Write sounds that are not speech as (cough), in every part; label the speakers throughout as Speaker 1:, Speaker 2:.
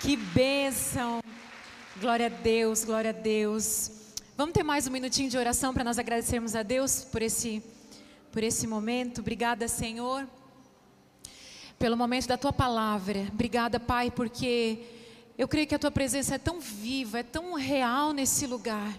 Speaker 1: Que bênção. Glória a Deus, glória a Deus. Vamos ter mais um minutinho de oração para nós agradecermos a Deus por esse, por esse momento. Obrigada, Senhor, pelo momento da tua palavra. Obrigada, Pai, porque eu creio que a tua presença é tão viva, é tão real nesse lugar.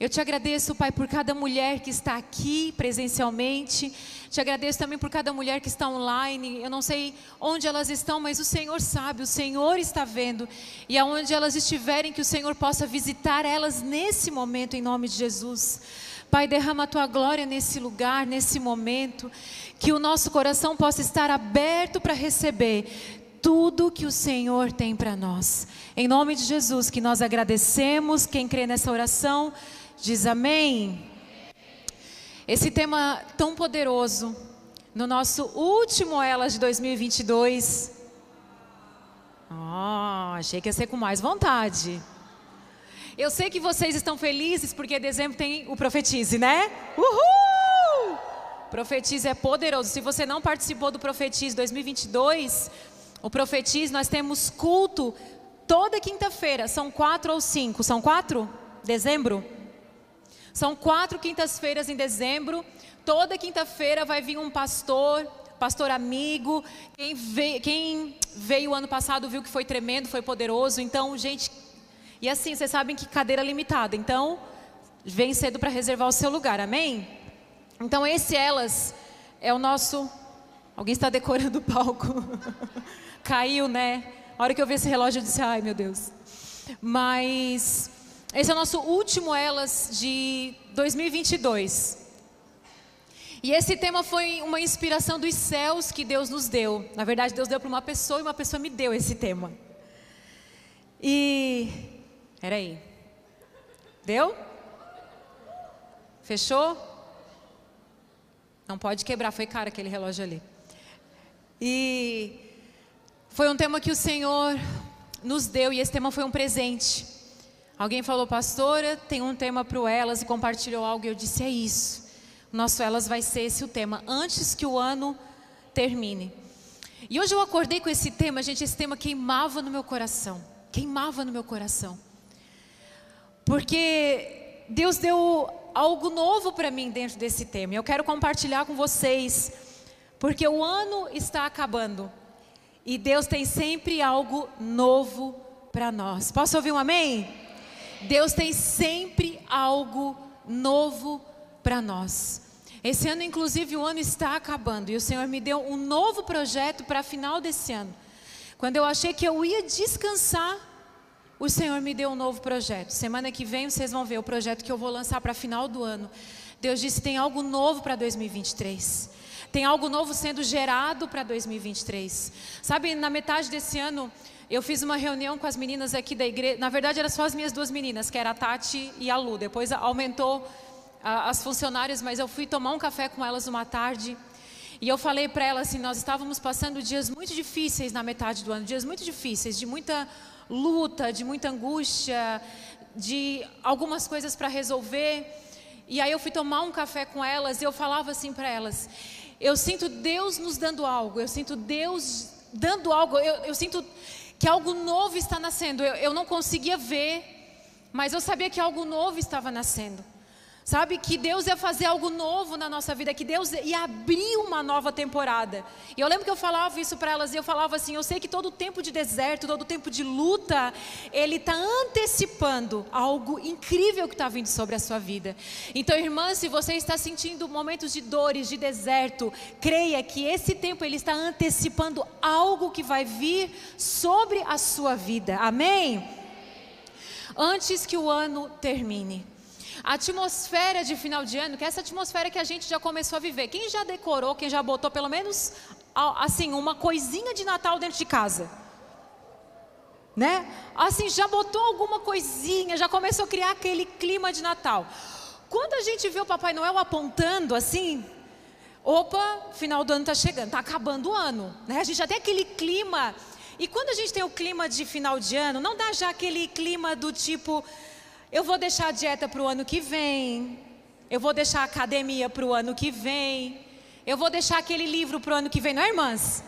Speaker 1: Eu te agradeço, Pai, por cada mulher que está aqui presencialmente. Te agradeço também por cada mulher que está online. Eu não sei onde elas estão, mas o Senhor sabe, o Senhor está vendo. E aonde elas estiverem, que o Senhor possa visitar elas nesse momento, em nome de Jesus. Pai, derrama a tua glória nesse lugar, nesse momento. Que o nosso coração possa estar aberto para receber tudo que o Senhor tem para nós. Em nome de Jesus, que nós agradecemos. Quem crê nessa oração, Diz amém. Esse tema tão poderoso, no nosso último Elas de 2022. Oh, achei que ia ser com mais vontade. Eu sei que vocês estão felizes porque dezembro tem o Profetize, né? Uhul! Profetize é poderoso. Se você não participou do Profetize 2022, o Profetize nós temos culto toda quinta-feira. São quatro ou cinco? São quatro? Dezembro? São quatro quintas-feiras em dezembro. Toda quinta-feira vai vir um pastor, pastor amigo. Quem veio, quem veio ano passado viu que foi tremendo, foi poderoso. Então, gente. E assim, vocês sabem que cadeira limitada. Então, vem cedo para reservar o seu lugar. Amém? Então, esse Elas é o nosso. Alguém está decorando o palco. (laughs) Caiu, né? A hora que eu vi esse relógio, eu disse: ai meu Deus. Mas esse é o nosso último Elas de 2022. E esse tema foi uma inspiração dos céus que Deus nos deu. Na verdade, Deus deu para uma pessoa e uma pessoa me deu esse tema. E. Peraí. Deu? Fechou? Não pode quebrar, foi caro aquele relógio ali. E foi um tema que o Senhor nos deu, e esse tema foi um presente. Alguém falou, pastora, tem um tema para o Elas e compartilhou algo e eu disse, é isso. Nosso Elas vai ser esse o tema, antes que o ano termine. E hoje eu acordei com esse tema, gente, esse tema queimava no meu coração. Queimava no meu coração. Porque Deus deu algo novo para mim dentro desse tema. Eu quero compartilhar com vocês, porque o ano está acabando. E Deus tem sempre algo novo para nós. Posso ouvir um amém? Deus tem sempre algo novo para nós. Esse ano, inclusive, o ano está acabando e o Senhor me deu um novo projeto para final desse ano. Quando eu achei que eu ia descansar, o Senhor me deu um novo projeto. Semana que vem vocês vão ver o projeto que eu vou lançar para final do ano. Deus disse: tem algo novo para 2023. Tem algo novo sendo gerado para 2023. Sabe, na metade desse ano, eu fiz uma reunião com as meninas aqui da igreja. Na verdade, eram só as minhas duas meninas, que era a Tati e a Lu. Depois aumentou as funcionárias, mas eu fui tomar um café com elas uma tarde. E eu falei para elas assim: nós estávamos passando dias muito difíceis na metade do ano, dias muito difíceis, de muita luta, de muita angústia, de algumas coisas para resolver. E aí eu fui tomar um café com elas e eu falava assim para elas: eu sinto Deus nos dando algo, eu sinto Deus dando algo, eu, eu sinto que algo novo está nascendo. Eu, eu não conseguia ver, mas eu sabia que algo novo estava nascendo. Sabe que Deus ia fazer algo novo na nossa vida, que Deus ia abrir uma nova temporada. E eu lembro que eu falava isso para elas e eu falava assim: eu sei que todo tempo de deserto, todo tempo de luta, ele está antecipando algo incrível que está vindo sobre a sua vida. Então, irmã, se você está sentindo momentos de dores, de deserto, creia que esse tempo ele está antecipando algo que vai vir sobre a sua vida. Amém? Antes que o ano termine. A atmosfera de final de ano, que é essa atmosfera que a gente já começou a viver. Quem já decorou, quem já botou pelo menos assim uma coisinha de Natal dentro de casa? Né? Assim, já botou alguma coisinha, já começou a criar aquele clima de Natal. Quando a gente vê o Papai Noel apontando assim, opa, final do ano está chegando, está acabando o ano, né? A gente já tem aquele clima. E quando a gente tem o clima de final de ano, não dá já aquele clima do tipo, eu vou deixar a dieta para o ano que vem. Eu vou deixar a academia para o ano que vem. Eu vou deixar aquele livro para o ano que vem, não é, irmãs?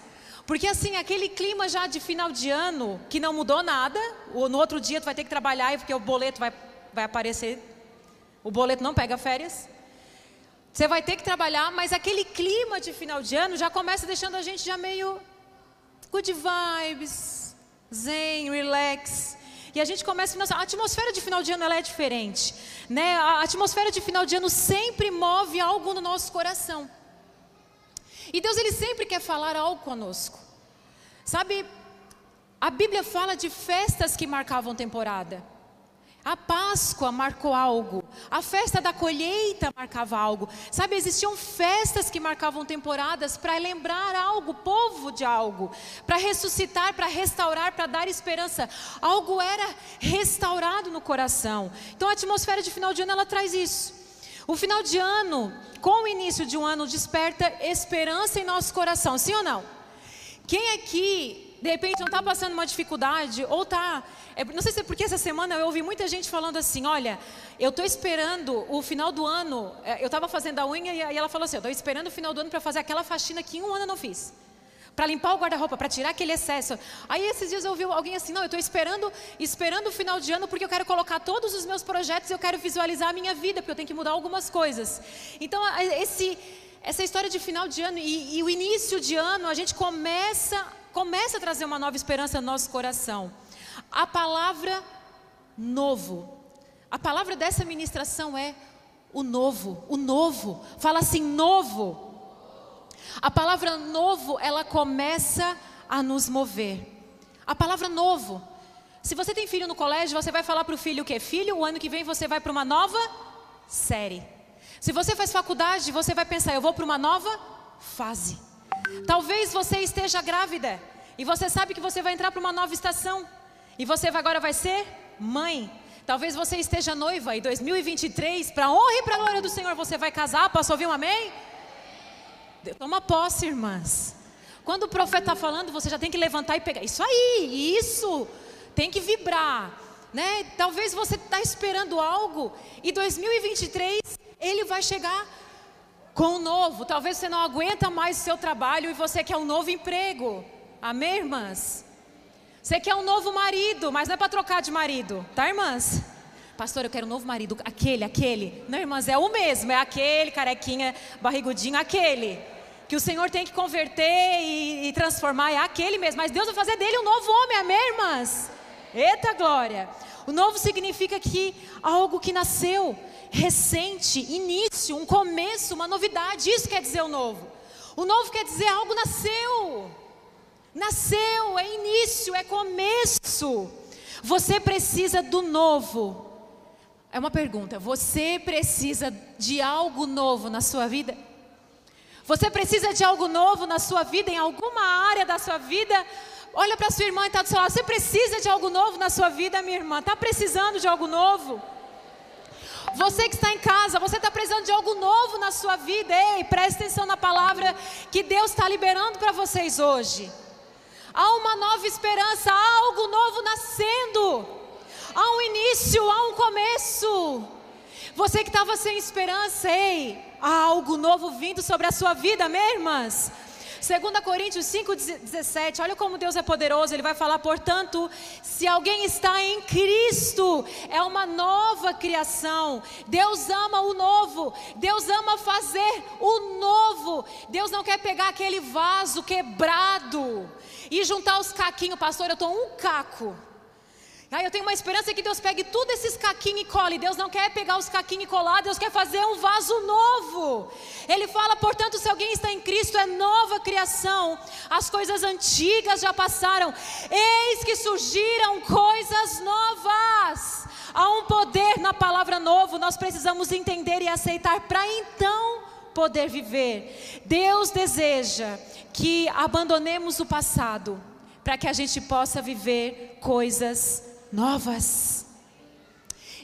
Speaker 1: Porque assim, aquele clima já de final de ano, que não mudou nada, ou no outro dia tu vai ter que trabalhar porque o boleto vai, vai aparecer. O boleto não pega férias. Você vai ter que trabalhar, mas aquele clima de final de ano já começa deixando a gente já meio good vibes, zen, relax. E a gente começa a atmosfera de final de ano ela é diferente, né? A atmosfera de final de ano sempre move algo no nosso coração. E Deus ele sempre quer falar algo conosco. Sabe, a Bíblia fala de festas que marcavam temporada. A Páscoa marcou algo, a festa da colheita marcava algo. Sabe, existiam festas que marcavam temporadas para lembrar algo, povo de algo, para ressuscitar, para restaurar, para dar esperança. Algo era restaurado no coração. Então a atmosfera de final de ano ela traz isso. O final de ano, com o início de um ano, desperta esperança em nosso coração, sim ou não? Quem aqui, de repente, não está passando uma dificuldade, ou está. É, não sei se é porque essa semana eu ouvi muita gente falando assim: olha, eu estou esperando o final do ano. É, eu estava fazendo a unha e ela falou assim: eu estou esperando o final do ano para fazer aquela faxina que em um ano eu não fiz para limpar o guarda-roupa, para tirar aquele excesso. Aí esses dias eu ouvi alguém assim, não, eu estou esperando, esperando o final de ano porque eu quero colocar todos os meus projetos e eu quero visualizar a minha vida, porque eu tenho que mudar algumas coisas. Então, esse, essa história de final de ano e, e o início de ano, a gente começa, começa a trazer uma nova esperança no nosso coração. A palavra novo. A palavra dessa ministração é o novo, o novo. Fala assim, novo. A palavra novo, ela começa a nos mover. A palavra novo. Se você tem filho no colégio, você vai falar para o filho o quê? Filho, o ano que vem você vai para uma nova série. Se você faz faculdade, você vai pensar, eu vou para uma nova fase. Talvez você esteja grávida e você sabe que você vai entrar para uma nova estação. E você agora vai ser mãe. Talvez você esteja noiva e 2023, para honra e para glória do Senhor, você vai casar. Posso ouvir um amém? Toma posse, irmãs. Quando o profeta está falando, você já tem que levantar e pegar. Isso aí, isso. Tem que vibrar. Né? Talvez você está esperando algo e 2023 ele vai chegar com um novo. Talvez você não aguenta mais o seu trabalho e você quer um novo emprego. Amém, irmãs? Você quer um novo marido, mas não é para trocar de marido, tá, irmãs? Pastor, eu quero um novo marido. Aquele, aquele. Não, irmãs, é o mesmo. É aquele, carequinha, barrigudinho, aquele. Que o Senhor tem que converter e, e transformar. É aquele mesmo. Mas Deus vai fazer dele um novo homem. Amém, irmãs? Eita glória. O novo significa que algo que nasceu recente, início, um começo, uma novidade. Isso quer dizer o novo. O novo quer dizer algo nasceu. Nasceu, é início, é começo. Você precisa do novo. É uma pergunta. Você precisa de algo novo na sua vida? Você precisa de algo novo na sua vida, em alguma área da sua vida? Olha para sua irmã e está do seu lado. Você precisa de algo novo na sua vida, minha irmã? Está precisando de algo novo? Você que está em casa, você está precisando de algo novo na sua vida. Ei, preste atenção na palavra que Deus está liberando para vocês hoje. Há uma nova esperança, há algo novo nascendo há um início, há um começo. Você que estava sem esperança, ei, há algo novo vindo sobre a sua vida, amém, irmãs? 2 Coríntios 5,17, olha como Deus é poderoso, Ele vai falar, portanto, se alguém está em Cristo, é uma nova criação. Deus ama o novo, Deus ama fazer o novo. Deus não quer pegar aquele vaso quebrado e juntar os caquinhos, pastor, eu estou um caco. Ah, eu tenho uma esperança que Deus pegue tudo esses caquinhos e cole. Deus não quer pegar os caquinhos e colar, Deus quer fazer um vaso novo. Ele fala, portanto, se alguém está em Cristo, é nova criação. As coisas antigas já passaram. Eis que surgiram coisas novas. Há um poder na palavra novo, nós precisamos entender e aceitar para então poder viver. Deus deseja que abandonemos o passado para que a gente possa viver coisas novas.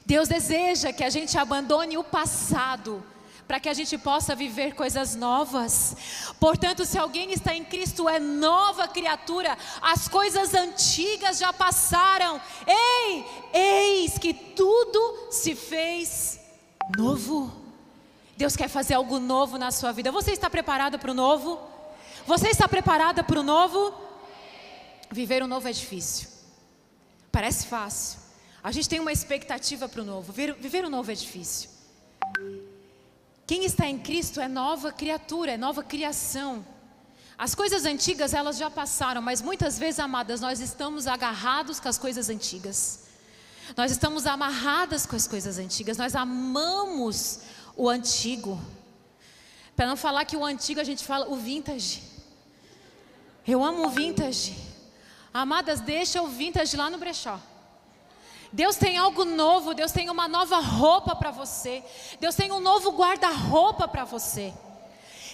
Speaker 1: Deus deseja que a gente abandone o passado para que a gente possa viver coisas novas. Portanto, se alguém está em Cristo, é nova criatura, as coisas antigas já passaram. Ei, eis que tudo se fez novo. Deus quer fazer algo novo na sua vida. Você está preparado para o novo? Você está preparada para o novo? Viver o novo é difícil. Parece fácil. A gente tem uma expectativa para o novo. Viver o novo é difícil. Quem está em Cristo é nova criatura, é nova criação. As coisas antigas, elas já passaram, mas muitas vezes, amadas, nós estamos agarrados com as coisas antigas. Nós estamos amarradas com as coisas antigas, nós amamos o antigo. Para não falar que o antigo a gente fala o vintage. Eu amo o vintage. Amadas, deixa o vintage lá no brechó. Deus tem algo novo, Deus tem uma nova roupa para você. Deus tem um novo guarda-roupa para você.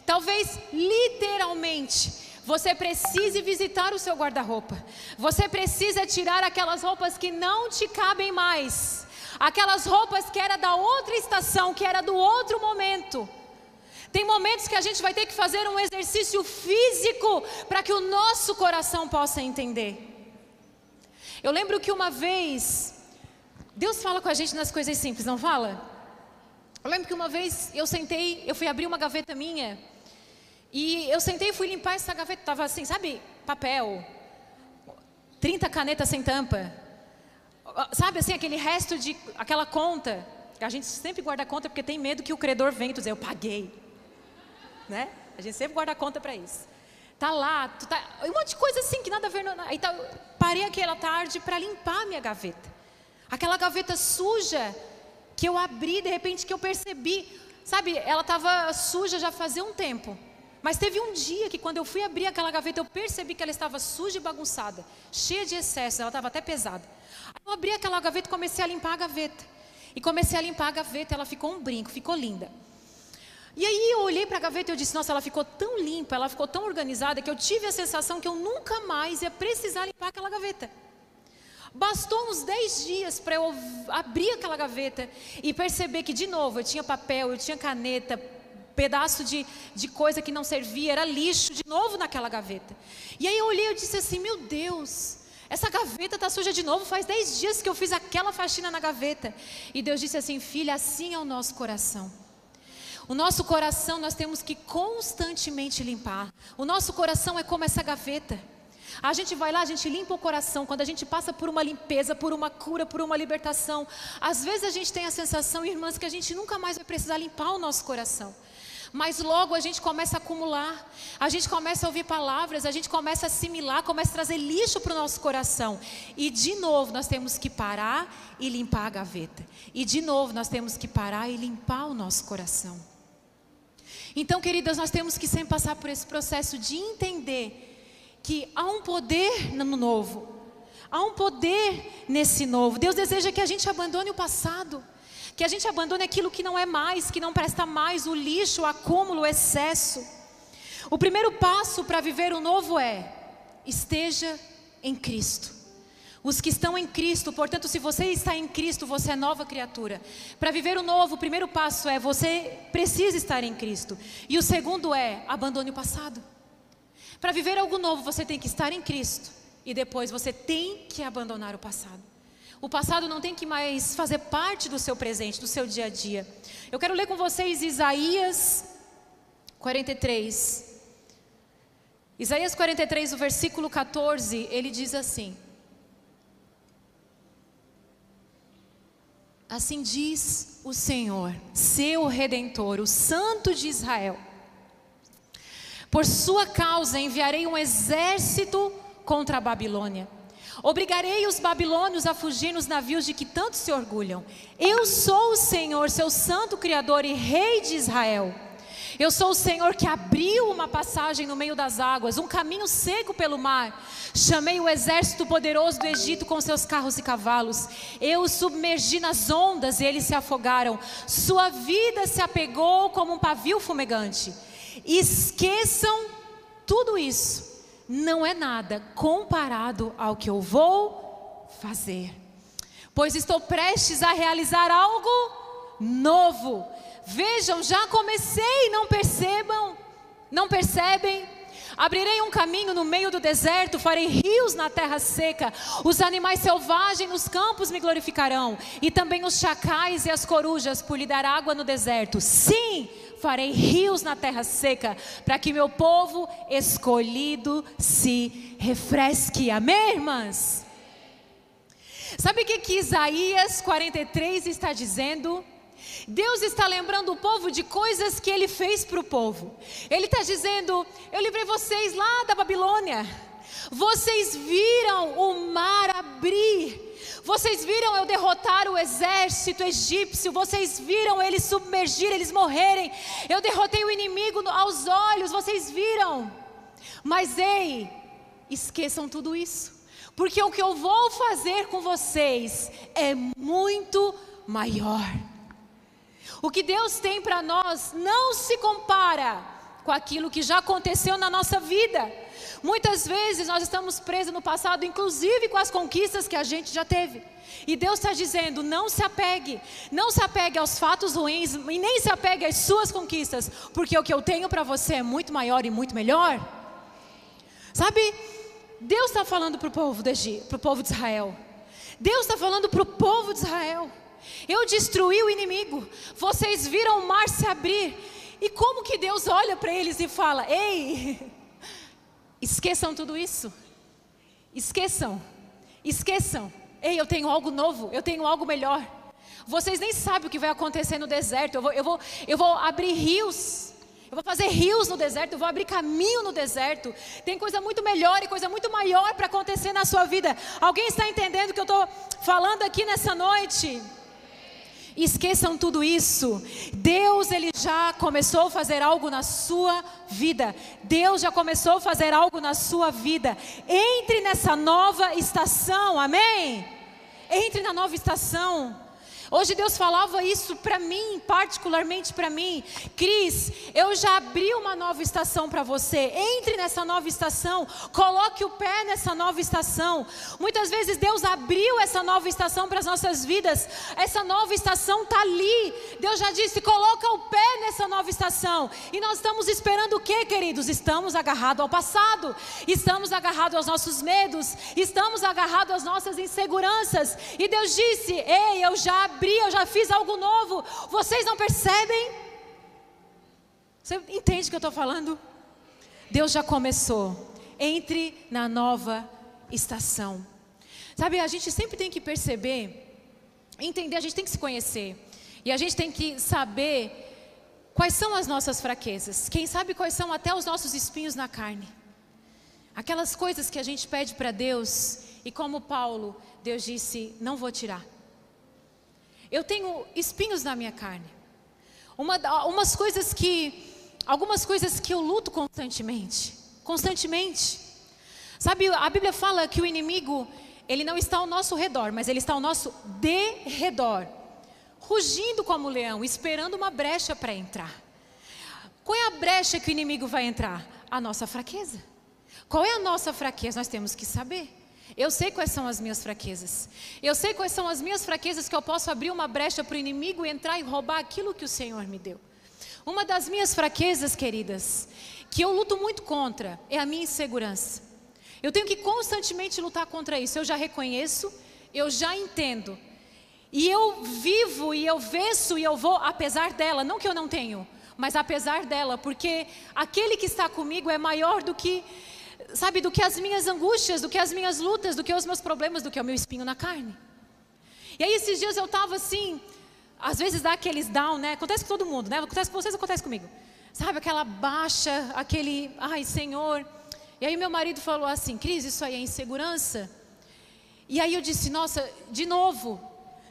Speaker 1: Talvez literalmente você precise visitar o seu guarda-roupa. Você precisa tirar aquelas roupas que não te cabem mais. Aquelas roupas que era da outra estação, que era do outro momento. Tem momentos que a gente vai ter que fazer um exercício físico para que o nosso coração possa entender. Eu lembro que uma vez, Deus fala com a gente nas coisas simples, não fala? Eu lembro que uma vez eu sentei, eu fui abrir uma gaveta minha, e eu sentei e fui limpar essa gaveta, estava assim, sabe, papel, 30 canetas sem tampa, sabe assim, aquele resto de, aquela conta, a gente sempre guarda conta porque tem medo que o credor venha e dizer, eu paguei né? A gente sempre guarda conta para isso. Tá lá, tá, um monte de coisa assim que nada a ver. Aí tá, parei aquela tarde para limpar minha gaveta. Aquela gaveta suja que eu abri, de repente que eu percebi, sabe, ela estava suja já fazia um tempo. Mas teve um dia que quando eu fui abrir aquela gaveta, eu percebi que ela estava suja e bagunçada, cheia de excesso, ela estava até pesada. Eu abri aquela gaveta e comecei a limpar a gaveta. E comecei a limpar a gaveta, ela ficou um brinco, ficou linda. E aí eu olhei para a gaveta e eu disse: Nossa, ela ficou tão limpa, ela ficou tão organizada que eu tive a sensação que eu nunca mais ia precisar limpar aquela gaveta. Bastou uns 10 dias para eu abrir aquela gaveta e perceber que, de novo, eu tinha papel, eu tinha caneta, pedaço de, de coisa que não servia, era lixo de novo naquela gaveta. E aí eu olhei e disse assim: Meu Deus, essa gaveta está suja de novo. Faz 10 dias que eu fiz aquela faxina na gaveta. E Deus disse assim: Filha, assim é o nosso coração. O nosso coração nós temos que constantemente limpar. O nosso coração é como essa gaveta. A gente vai lá, a gente limpa o coração. Quando a gente passa por uma limpeza, por uma cura, por uma libertação, às vezes a gente tem a sensação, irmãs, que a gente nunca mais vai precisar limpar o nosso coração. Mas logo a gente começa a acumular, a gente começa a ouvir palavras, a gente começa a assimilar, começa a trazer lixo para o nosso coração. E de novo nós temos que parar e limpar a gaveta. E de novo nós temos que parar e limpar o nosso coração. Então, queridas, nós temos que sempre passar por esse processo de entender que há um poder no novo, há um poder nesse novo. Deus deseja que a gente abandone o passado, que a gente abandone aquilo que não é mais, que não presta mais, o lixo, o acúmulo, o excesso. O primeiro passo para viver o novo é: esteja em Cristo. Os que estão em Cristo, portanto, se você está em Cristo, você é nova criatura. Para viver o novo, o primeiro passo é você precisa estar em Cristo. E o segundo é abandone o passado. Para viver algo novo, você tem que estar em Cristo. E depois você tem que abandonar o passado. O passado não tem que mais fazer parte do seu presente, do seu dia a dia. Eu quero ler com vocês Isaías 43. Isaías 43, o versículo 14, ele diz assim: Assim diz o Senhor, seu redentor, o Santo de Israel. Por sua causa enviarei um exército contra a Babilônia. Obrigarei os babilônios a fugir nos navios de que tanto se orgulham. Eu sou o Senhor, seu santo criador e rei de Israel. Eu sou o Senhor que abriu uma passagem no meio das águas, um caminho seco pelo mar. Chamei o exército poderoso do Egito com seus carros e cavalos. Eu os submergi nas ondas e eles se afogaram. Sua vida se apegou como um pavio fumegante. Esqueçam tudo isso. Não é nada comparado ao que eu vou fazer. Pois estou prestes a realizar algo novo. Vejam, já comecei, não percebam, não percebem? Abrirei um caminho no meio do deserto, farei rios na terra seca. Os animais selvagens nos campos me glorificarão, e também os chacais e as corujas por lhe dar água no deserto. Sim, farei rios na terra seca, para que meu povo escolhido se refresque. Amém, irmãs? Sabe o que, que Isaías 43 está dizendo? Deus está lembrando o povo de coisas que ele fez para o povo. Ele está dizendo: Eu livrei vocês lá da Babilônia. Vocês viram o mar abrir. Vocês viram eu derrotar o exército egípcio. Vocês viram eles submergir, eles morrerem. Eu derrotei o inimigo aos olhos. Vocês viram. Mas ei, esqueçam tudo isso. Porque o que eu vou fazer com vocês é muito maior. O que Deus tem para nós não se compara com aquilo que já aconteceu na nossa vida. Muitas vezes nós estamos presos no passado, inclusive com as conquistas que a gente já teve. E Deus está dizendo: não se apegue, não se apegue aos fatos ruins e nem se apegue às suas conquistas, porque o que eu tenho para você é muito maior e muito melhor. Sabe, Deus está falando para o povo, de Israel. Deus está falando para o povo de Israel. Eu destruí o inimigo. Vocês viram o mar se abrir. E como que Deus olha para eles e fala: Ei, (laughs) esqueçam tudo isso. Esqueçam, esqueçam. Ei, eu tenho algo novo, eu tenho algo melhor. Vocês nem sabem o que vai acontecer no deserto. Eu vou, eu vou, eu vou abrir rios. Eu vou fazer rios no deserto, eu vou abrir caminho no deserto. Tem coisa muito melhor e coisa muito maior para acontecer na sua vida. Alguém está entendendo o que eu estou falando aqui nessa noite? Esqueçam tudo isso. Deus ele já começou a fazer algo na sua vida. Deus já começou a fazer algo na sua vida. Entre nessa nova estação. Amém? Entre na nova estação. Hoje Deus falava isso para mim, particularmente para mim. Cris, eu já abri uma nova estação para você. Entre nessa nova estação, coloque o pé nessa nova estação. Muitas vezes Deus abriu essa nova estação para as nossas vidas. Essa nova estação está ali. Deus já disse: coloca o pé nessa nova estação. E nós estamos esperando o que, queridos? Estamos agarrados ao passado, estamos agarrados aos nossos medos, estamos agarrados às nossas inseguranças. E Deus disse: Ei, eu já abri abri, eu já fiz algo novo. Vocês não percebem? Você entende o que eu estou falando? Deus já começou. Entre na nova estação. Sabe, a gente sempre tem que perceber, entender, a gente tem que se conhecer. E a gente tem que saber quais são as nossas fraquezas. Quem sabe quais são até os nossos espinhos na carne. Aquelas coisas que a gente pede para Deus, e como Paulo, Deus disse: Não vou tirar. Eu tenho espinhos na minha carne. Uma, umas coisas que, algumas coisas que eu luto constantemente, constantemente. Sabe, a Bíblia fala que o inimigo, ele não está ao nosso redor, mas ele está ao nosso derredor, rugindo como leão, esperando uma brecha para entrar. Qual é a brecha que o inimigo vai entrar? A nossa fraqueza. Qual é a nossa fraqueza? Nós temos que saber. Eu sei quais são as minhas fraquezas. Eu sei quais são as minhas fraquezas que eu posso abrir uma brecha para o inimigo entrar e roubar aquilo que o Senhor me deu. Uma das minhas fraquezas, queridas, que eu luto muito contra, é a minha insegurança. Eu tenho que constantemente lutar contra isso. Eu já reconheço, eu já entendo. E eu vivo e eu venço e eu vou apesar dela, não que eu não tenho, mas apesar dela, porque aquele que está comigo é maior do que sabe, do que as minhas angústias, do que as minhas lutas, do que os meus problemas, do que o meu espinho na carne. E aí esses dias eu estava assim, às vezes dá aqueles down, né? Acontece com todo mundo, né? Acontece com vocês, acontece comigo. Sabe, aquela baixa, aquele, ai Senhor. E aí meu marido falou assim, Cris, isso aí é insegurança? E aí eu disse, nossa, de novo,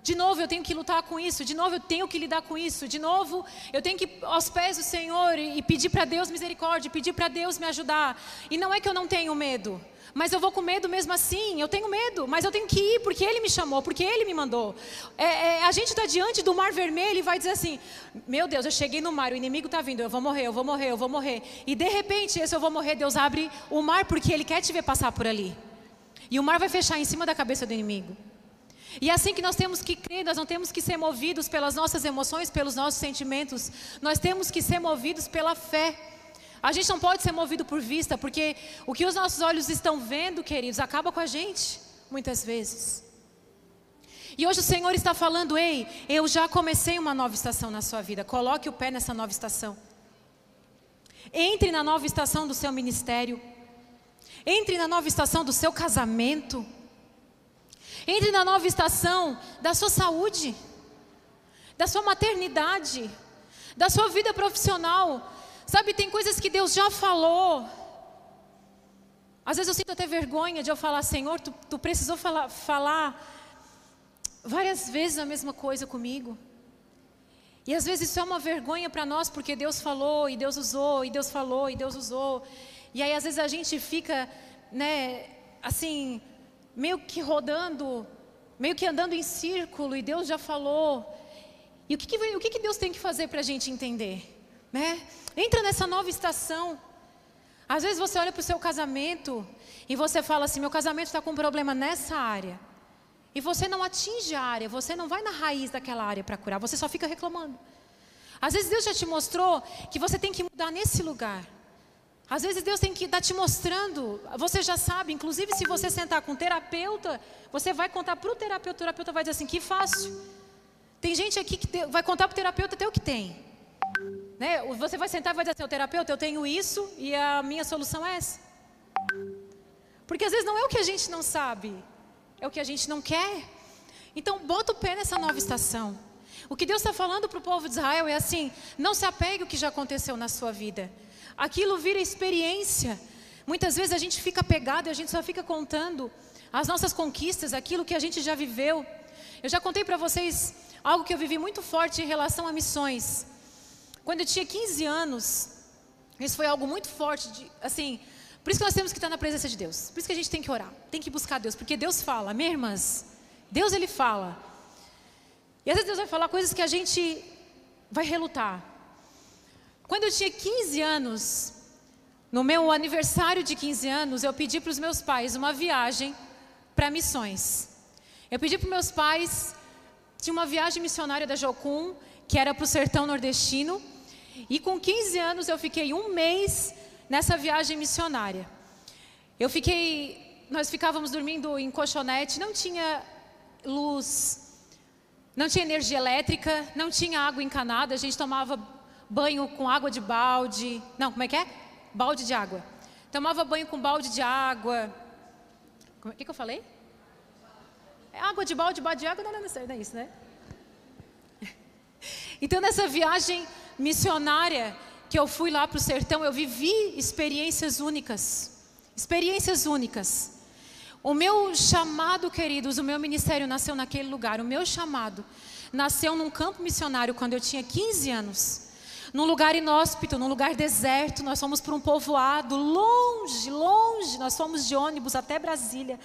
Speaker 1: de novo eu tenho que lutar com isso, de novo eu tenho que lidar com isso, de novo eu tenho que ir aos pés do Senhor e, e pedir para Deus misericórdia, pedir para Deus me ajudar. E não é que eu não tenho medo, mas eu vou com medo mesmo assim. Eu tenho medo, mas eu tenho que ir porque Ele me chamou, porque Ele me mandou. É, é, a gente está diante do mar vermelho e vai dizer assim: Meu Deus, eu cheguei no mar, o inimigo está vindo, eu vou morrer, eu vou morrer, eu vou morrer. E de repente, esse eu vou morrer, Deus abre o mar porque Ele quer te ver passar por ali. E o mar vai fechar em cima da cabeça do inimigo. E assim que nós temos que crer, nós não temos que ser movidos pelas nossas emoções, pelos nossos sentimentos, nós temos que ser movidos pela fé. A gente não pode ser movido por vista, porque o que os nossos olhos estão vendo, queridos, acaba com a gente, muitas vezes. E hoje o Senhor está falando: ei, eu já comecei uma nova estação na sua vida, coloque o pé nessa nova estação. Entre na nova estação do seu ministério, entre na nova estação do seu casamento, entre na nova estação da sua saúde, da sua maternidade, da sua vida profissional. Sabe, tem coisas que Deus já falou. Às vezes eu sinto até vergonha de eu falar, Senhor, tu, tu precisou falar, falar várias vezes a mesma coisa comigo. E às vezes isso é uma vergonha para nós, porque Deus falou, e Deus usou, e Deus falou, e Deus usou. E aí às vezes a gente fica, né, assim, meio que rodando, meio que andando em círculo, e Deus já falou. E o que, que, o que, que Deus tem que fazer para a gente entender? Né? Entra nessa nova estação. Às vezes você olha para o seu casamento e você fala assim: meu casamento está com um problema nessa área. E você não atinge a área, você não vai na raiz daquela área para curar, você só fica reclamando. Às vezes Deus já te mostrou que você tem que mudar nesse lugar. Às vezes Deus tem que estar tá te mostrando, você já sabe, inclusive se você sentar com um terapeuta, você vai contar para o terapeuta, o terapeuta vai dizer assim, que fácil. Tem gente aqui que vai contar para o terapeuta até o que tem. Né? Você vai sentar e vai dizer assim, o terapeuta, eu tenho isso e a minha solução é essa. Porque às vezes não é o que a gente não sabe, é o que a gente não quer. Então, bota o pé nessa nova estação. O que Deus está falando para o povo de Israel é assim: não se apegue ao que já aconteceu na sua vida. Aquilo vira experiência. Muitas vezes a gente fica pegado e a gente só fica contando as nossas conquistas, aquilo que a gente já viveu. Eu já contei para vocês algo que eu vivi muito forte em relação a missões. Quando eu tinha 15 anos, isso foi algo muito forte, de, assim, por isso que nós temos que estar na presença de Deus. Por isso que a gente tem que orar, tem que buscar Deus, porque Deus fala, minhas irmãs, Deus ele fala. E às vezes Deus vai falar coisas que a gente vai relutar. Quando eu tinha 15 anos, no meu aniversário de 15 anos, eu pedi para os meus pais uma viagem para missões. Eu pedi para os meus pais, tinha uma viagem missionária da Jocum, que era para o sertão nordestino, e com 15 anos eu fiquei um mês nessa viagem missionária. Eu fiquei, nós ficávamos dormindo em colchonete, não tinha luz, não tinha energia elétrica, não tinha água encanada, a gente tomava banho com água de balde. Não, como é que é? Balde de água. Tomava banho com balde de água. O que, que eu falei? É água de balde, balde de água, não, não, não, não é isso, né? (laughs) Então, nessa viagem missionária, que eu fui lá para o sertão, eu vivi experiências únicas. Experiências únicas. O meu chamado, queridos, o meu ministério nasceu naquele lugar. O meu chamado nasceu num campo missionário quando eu tinha 15 anos. Num lugar inóspito, num lugar deserto. Nós fomos para um povoado longe, longe. Nós fomos de ônibus até Brasília.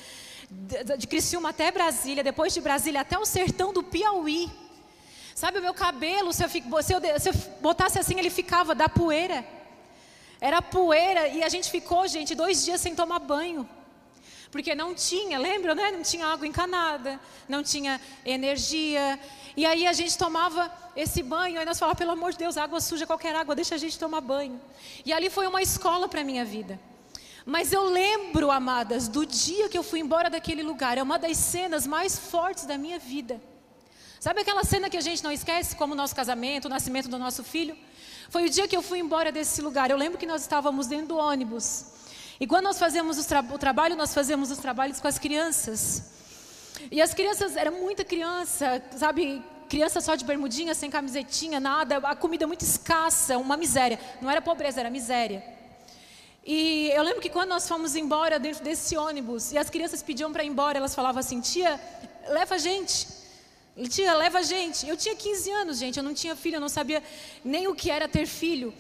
Speaker 1: De, Criciúma até Brasília. Depois de Brasília até o sertão do Piauí. Sabe, o meu cabelo, se eu, se eu, se eu botasse assim, ele ficava da poeira. Era poeira e a gente ficou, gente, dois dias sem tomar banho. Porque não tinha, lembra, né? Não tinha água encanada, não tinha energia. E aí a gente tomava esse banho, aí nós falávamos, pelo amor de Deus, água suja, qualquer água, deixa a gente tomar banho. E ali foi uma escola para a minha vida. Mas eu lembro, amadas, do dia que eu fui embora daquele lugar, é uma das cenas mais fortes da minha vida. Sabe aquela cena que a gente não esquece, como o nosso casamento, o nascimento do nosso filho? Foi o dia que eu fui embora desse lugar. Eu lembro que nós estávamos dentro do ônibus. E quando nós fazemos tra o trabalho, nós fazemos os trabalhos com as crianças. E as crianças, era muita criança, sabe? Criança só de bermudinha, sem camisetinha, nada. A comida muito escassa, uma miséria. Não era pobreza, era miséria. E eu lembro que quando nós fomos embora dentro desse ônibus, e as crianças pediam para ir embora, elas falavam assim: tia, leva a gente. Tinha, leva a gente. Eu tinha 15 anos, gente, eu não tinha filho, eu não sabia nem o que era ter filho.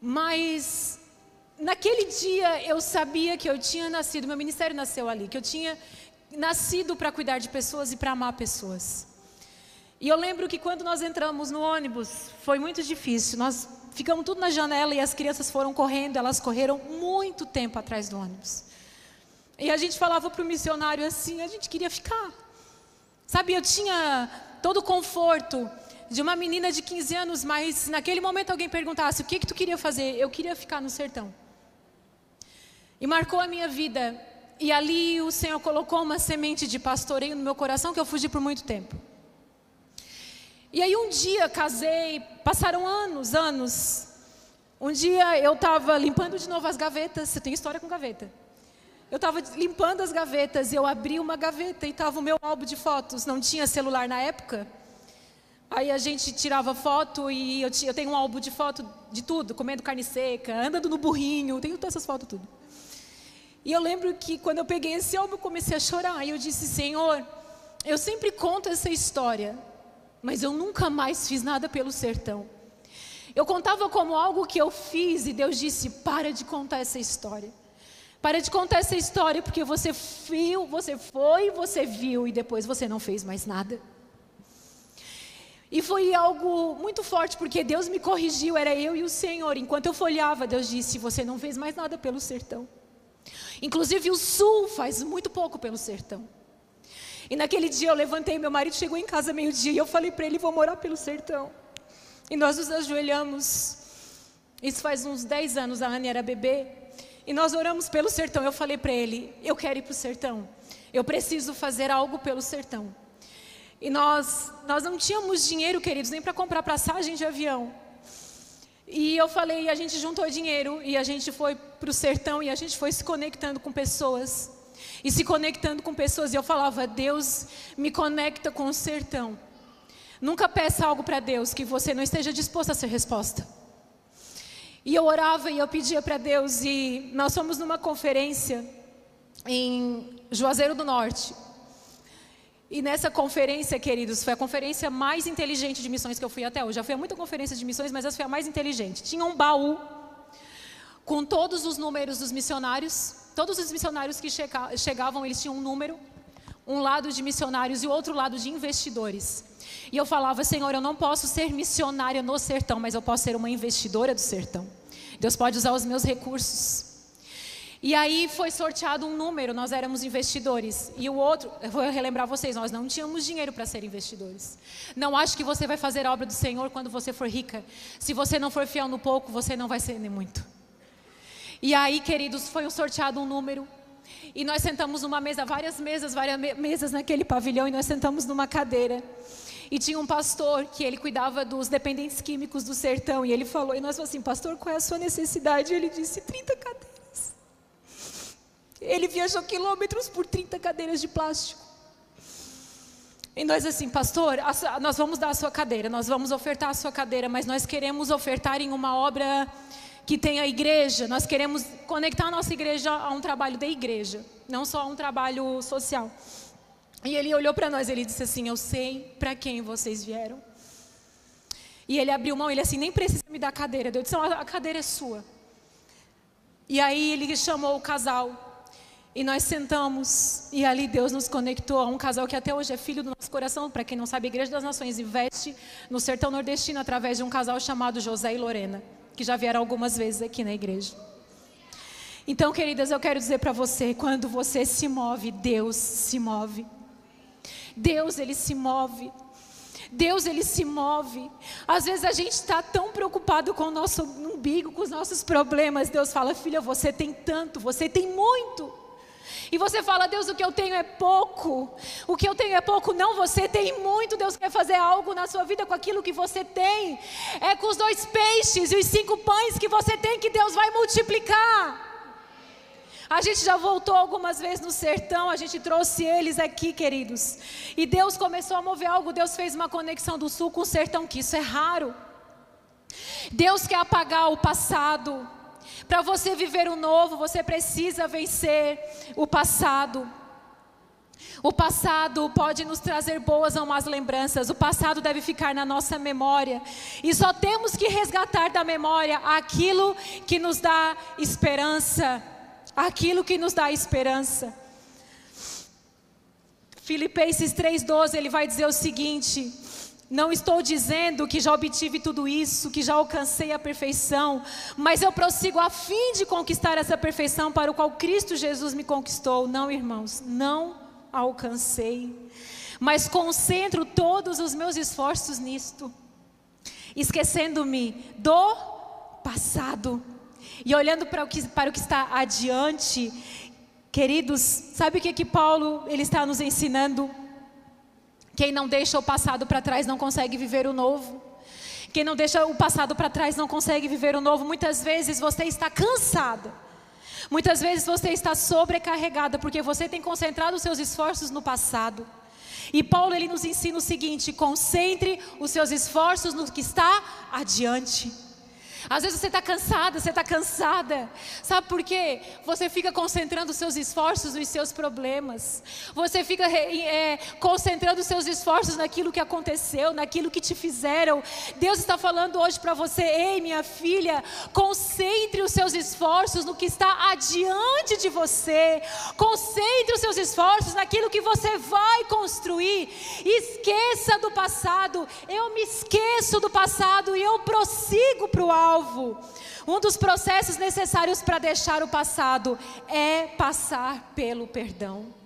Speaker 1: Mas naquele dia eu sabia que eu tinha nascido, meu ministério nasceu ali, que eu tinha nascido para cuidar de pessoas e para amar pessoas. E eu lembro que quando nós entramos no ônibus, foi muito difícil. Nós ficamos tudo na janela e as crianças foram correndo, elas correram muito tempo atrás do ônibus. E a gente falava para o missionário assim: a gente queria ficar. Sabe, eu tinha todo o conforto de uma menina de 15 anos, mas naquele momento alguém perguntasse: o que, que tu queria fazer? Eu queria ficar no sertão. E marcou a minha vida e ali o Senhor colocou uma semente de pastoreio no meu coração que eu fugi por muito tempo. E aí um dia casei, passaram anos, anos. Um dia eu estava limpando de novo as gavetas, você tem história com gaveta. Eu estava limpando as gavetas e eu abri uma gaveta e estava o meu álbum de fotos. Não tinha celular na época. Aí a gente tirava foto e eu, eu tenho um álbum de foto de tudo, comendo carne seca, andando no burrinho, tenho todas essas fotos tudo. E eu lembro que quando eu peguei esse álbum eu comecei a chorar e eu disse: Senhor, eu sempre conto essa história, mas eu nunca mais fiz nada pelo sertão. Eu contava como algo que eu fiz e Deus disse: para de contar essa história. Para de contar essa história porque você viu, você foi, você viu e depois você não fez mais nada. E foi algo muito forte porque Deus me corrigiu, era eu e o Senhor. Enquanto eu folhava, Deus disse: Você não fez mais nada pelo sertão. Inclusive o sul faz muito pouco pelo sertão. E naquele dia eu levantei, meu marido chegou em casa meio-dia e eu falei para ele: Vou morar pelo sertão. E nós nos ajoelhamos. Isso faz uns 10 anos, a Anne era bebê. E nós oramos pelo sertão. Eu falei para ele: Eu quero ir para o sertão. Eu preciso fazer algo pelo sertão. E nós, nós não tínhamos dinheiro, queridos, nem para comprar passagem de avião. E eu falei, a gente juntou dinheiro e a gente foi para o sertão e a gente foi se conectando com pessoas. E se conectando com pessoas. E eu falava, Deus me conecta com o sertão. Nunca peça algo para Deus que você não esteja disposto a ser resposta. E eu orava e eu pedia para Deus, e nós fomos numa conferência em Juazeiro do Norte. E nessa conferência, queridos, foi a conferência mais inteligente de missões que eu fui até hoje. Já fui a muita conferência de missões, mas essa foi a mais inteligente. Tinha um baú com todos os números dos missionários. Todos os missionários que chegavam, eles tinham um número. Um lado de missionários e o outro lado de investidores. E eu falava, Senhor, eu não posso ser missionária no sertão, mas eu posso ser uma investidora do sertão. Deus pode usar os meus recursos. E aí foi sorteado um número, nós éramos investidores. E o outro, eu vou relembrar vocês, nós não tínhamos dinheiro para ser investidores. Não acho que você vai fazer a obra do Senhor quando você for rica. Se você não for fiel no pouco, você não vai ser nem muito. E aí, queridos, foi sorteado um número. E nós sentamos numa mesa, várias mesas, várias mesas naquele pavilhão, e nós sentamos numa cadeira. E tinha um pastor que ele cuidava dos dependentes químicos do sertão. E ele falou, e nós falamos assim, pastor, qual é a sua necessidade? E ele disse, 30 cadeiras. Ele viajou quilômetros por 30 cadeiras de plástico. E nós assim, pastor, nós vamos dar a sua cadeira, nós vamos ofertar a sua cadeira, mas nós queremos ofertar em uma obra que tenha igreja, nós queremos conectar a nossa igreja a um trabalho de igreja, não só a um trabalho social. E ele olhou para nós, ele disse assim: Eu sei para quem vocês vieram. E ele abriu mão, ele assim: Nem precisa me dar a cadeira. Eu disse: A cadeira é sua. E aí ele chamou o casal. E nós sentamos. E ali Deus nos conectou a um casal que até hoje é filho do nosso coração. Para quem não sabe, a Igreja das Nações investe no sertão nordestino através de um casal chamado José e Lorena, que já vieram algumas vezes aqui na igreja. Então, queridas, eu quero dizer para você: quando você se move, Deus se move. Deus ele se move. Deus ele se move. Às vezes a gente está tão preocupado com o nosso umbigo, com os nossos problemas. Deus fala, filha, você tem tanto, você tem muito. E você fala, Deus, o que eu tenho é pouco. O que eu tenho é pouco. Não, você tem muito. Deus quer fazer algo na sua vida com aquilo que você tem. É com os dois peixes e os cinco pães que você tem que Deus vai multiplicar. A gente já voltou algumas vezes no sertão, a gente trouxe eles aqui, queridos. E Deus começou a mover algo, Deus fez uma conexão do sul com o sertão, que isso é raro. Deus quer apagar o passado. Para você viver o novo, você precisa vencer o passado. O passado pode nos trazer boas ou más lembranças, o passado deve ficar na nossa memória, e só temos que resgatar da memória aquilo que nos dá esperança aquilo que nos dá esperança. Filipenses 3,12, ele vai dizer o seguinte: Não estou dizendo que já obtive tudo isso, que já alcancei a perfeição, mas eu prossigo a fim de conquistar essa perfeição para o qual Cristo Jesus me conquistou. Não, irmãos, não alcancei, mas concentro todos os meus esforços nisto, esquecendo-me do passado e olhando para o que, para o que está adiante, Queridos, sabe o que que Paulo ele está nos ensinando? Quem não deixa o passado para trás não consegue viver o novo. Quem não deixa o passado para trás não consegue viver o novo. Muitas vezes você está cansada. Muitas vezes você está sobrecarregada porque você tem concentrado os seus esforços no passado. E Paulo ele nos ensina o seguinte: concentre os seus esforços no que está adiante. Às vezes você está cansada, você está cansada. Sabe por quê? Você fica concentrando seus esforços nos seus problemas. Você fica é, concentrando seus esforços naquilo que aconteceu, naquilo que te fizeram. Deus está falando hoje para você, ei, minha filha, concentre os seus esforços no que está adiante de você. Concentre os seus esforços naquilo que você vai construir. Esqueça do passado. Eu me esqueço do passado e eu prossigo para o alto alvo. Um dos processos necessários para deixar o passado é passar pelo perdão.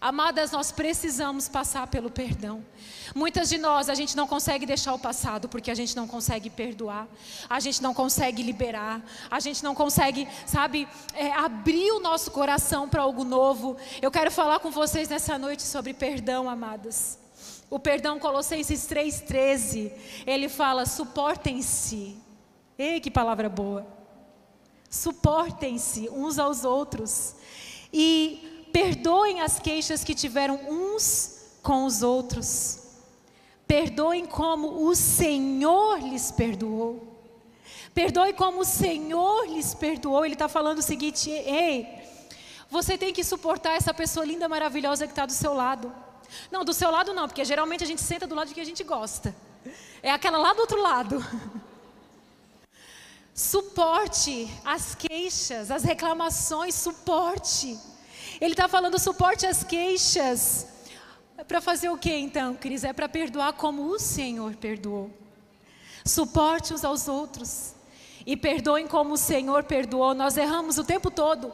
Speaker 1: Amadas, nós precisamos passar pelo perdão. Muitas de nós, a gente não consegue deixar o passado porque a gente não consegue perdoar, a gente não consegue liberar, a gente não consegue, sabe, é, abrir o nosso coração para algo novo. Eu quero falar com vocês nessa noite sobre perdão, amadas. O perdão, Colossenses 3,13, ele fala: suportem-se Ei, que palavra boa. Suportem-se uns aos outros e perdoem as queixas que tiveram uns com os outros. Perdoem como o Senhor lhes perdoou. Perdoe como o Senhor lhes perdoou. Ele está falando o seguinte: ei, você tem que suportar essa pessoa linda, maravilhosa que está do seu lado. Não, do seu lado não, porque geralmente a gente senta do lado de quem a gente gosta. É aquela lá do outro lado. (laughs) Suporte as queixas, as reclamações, suporte. Ele está falando suporte as queixas. É para fazer o que então, Cris? É para perdoar como o Senhor perdoou. Suporte uns aos outros. E perdoem como o Senhor perdoou. Nós erramos o tempo todo.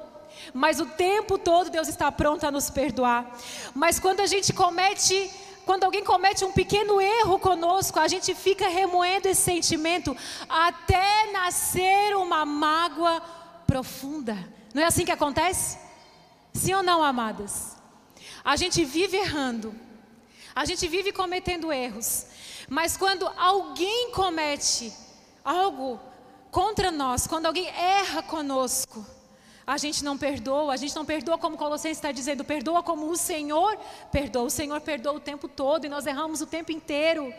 Speaker 1: Mas o tempo todo Deus está pronto a nos perdoar. Mas quando a gente comete quando alguém comete um pequeno erro conosco, a gente fica remoendo esse sentimento até nascer uma mágoa profunda. Não é assim que acontece? Sim ou não, amadas? A gente vive errando, a gente vive cometendo erros, mas quando alguém comete algo contra nós, quando alguém erra conosco, a gente não perdoa, a gente não perdoa como Colossenses está dizendo, perdoa como o Senhor perdoa. O Senhor perdoa o tempo todo e nós erramos o tempo inteiro.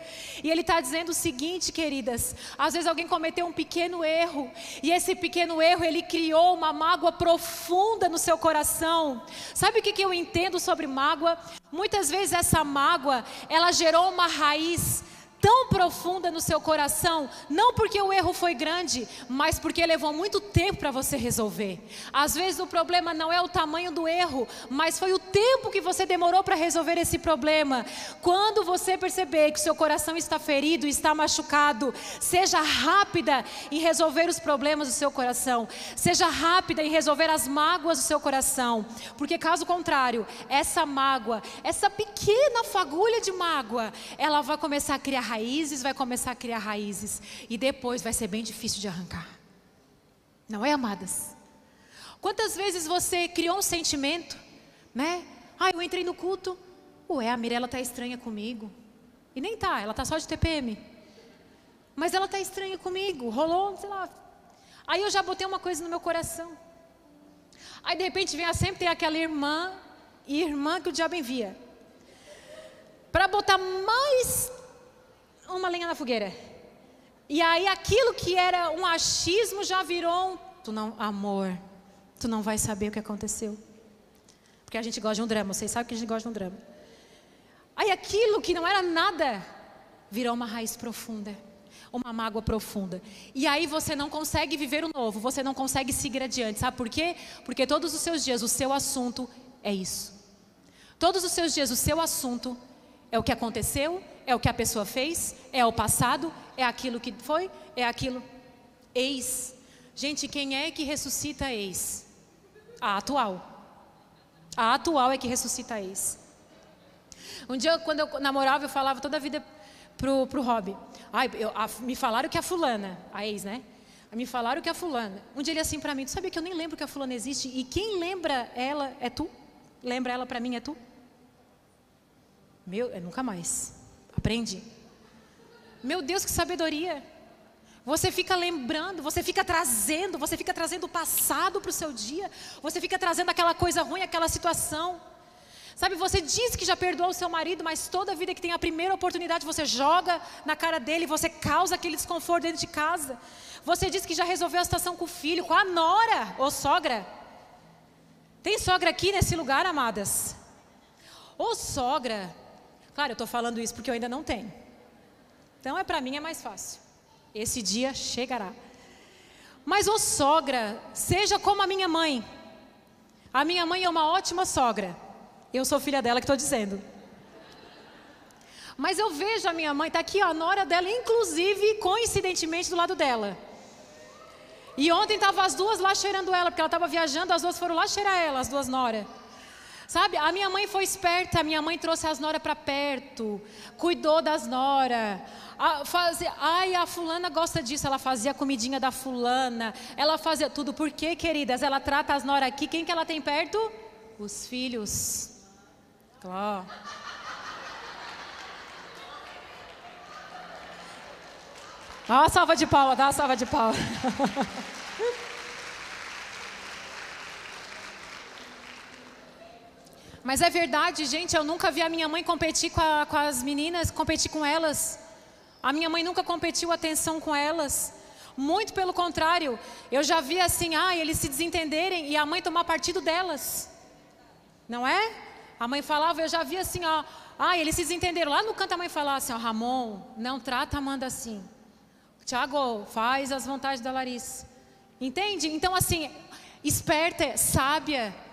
Speaker 1: E Ele está dizendo o seguinte, queridas: às vezes alguém cometeu um pequeno erro e esse pequeno erro ele criou uma mágoa profunda no seu coração. Sabe o que, que eu entendo sobre mágoa? Muitas vezes essa mágoa ela gerou uma raiz tão profunda no seu coração, não porque o erro foi grande, mas porque levou muito tempo para você resolver. Às vezes o problema não é o tamanho do erro, mas foi o tempo que você demorou para resolver esse problema. Quando você perceber que o seu coração está ferido, está machucado, seja rápida em resolver os problemas do seu coração, seja rápida em resolver as mágoas do seu coração, porque caso contrário, essa mágoa, essa pequena fagulha de mágoa, ela vai começar a criar raízes, vai começar a criar raízes. E depois vai ser bem difícil de arrancar. Não é, amadas? Quantas vezes você criou um sentimento, né? Ah, eu entrei no culto. Ué, a Mirella tá estranha comigo. E nem tá, ela tá só de TPM. Mas ela tá estranha comigo. Rolou, sei lá. Aí eu já botei uma coisa no meu coração. Aí de repente vem sempre tem aquela irmã, irmã que o diabo envia. Para botar mais uma lenha na fogueira. E aí aquilo que era um achismo já virou um tu não, amor, tu não vai saber o que aconteceu. Porque a gente gosta de um drama, vocês sabem que a gente gosta de um drama. Aí aquilo que não era nada virou uma raiz profunda, uma mágoa profunda. E aí você não consegue viver o novo, você não consegue seguir adiante. Sabe por quê? Porque todos os seus dias o seu assunto é isso. Todos os seus dias o seu assunto é o que aconteceu, é o que a pessoa fez, é o passado, é aquilo que foi, é aquilo. Ex. Gente, quem é que ressuscita ex? A atual. A atual é que ressuscita ex. Um dia, quando eu namorava, eu falava toda a vida pro, pro Rob. Ai, eu, a, me falaram que a fulana, a ex, né? Me falaram que a fulana. Um dia ele assim para mim, tu sabia que eu nem lembro que a fulana existe? E quem lembra ela é tu? Lembra ela para mim é tu? Meu, é nunca mais. Aprende. Meu Deus, que sabedoria. Você fica lembrando, você fica trazendo, você fica trazendo o passado para o seu dia. Você fica trazendo aquela coisa ruim, aquela situação. Sabe, você diz que já perdoou o seu marido, mas toda vida que tem a primeira oportunidade, você joga na cara dele, você causa aquele desconforto dentro de casa. Você diz que já resolveu a situação com o filho, com a nora ou sogra. Tem sogra aqui nesse lugar, amadas? Ô sogra. Claro, eu estou falando isso porque eu ainda não tenho. Então, é para mim é mais fácil. Esse dia chegará. Mas, ô sogra, seja como a minha mãe. A minha mãe é uma ótima sogra. Eu sou filha dela que estou dizendo. Mas eu vejo a minha mãe, está aqui ó, a nora dela, inclusive, coincidentemente, do lado dela. E ontem estavam as duas lá cheirando ela, porque ela estava viajando, as duas foram lá cheirar ela, as duas noras. Sabe, a minha mãe foi esperta, a minha mãe trouxe as noras para perto, cuidou das noras. fazia, ai, a fulana gosta disso, ela fazia a comidinha da fulana, ela fazia tudo. Por quê, queridas? Ela trata as noras aqui, quem que ela tem perto? Os filhos. Claro. Dá uma salva de palmas, dá uma salva de palmas. (laughs) Mas é verdade, gente, eu nunca vi a minha mãe competir com, a, com, as meninas, competir com elas. A minha mãe nunca competiu atenção com elas. Muito pelo contrário, eu já vi assim, ah, eles se desentenderem e a mãe tomar partido delas. Não é? A mãe falava, eu já vi assim, ó. Ah, eles se desentenderam. Lá no canto a mãe falava assim, ó, Ramon, não trata Amanda assim. Tiago, faz as vontades da Larissa. Entende? Então, assim, esperta, sábia.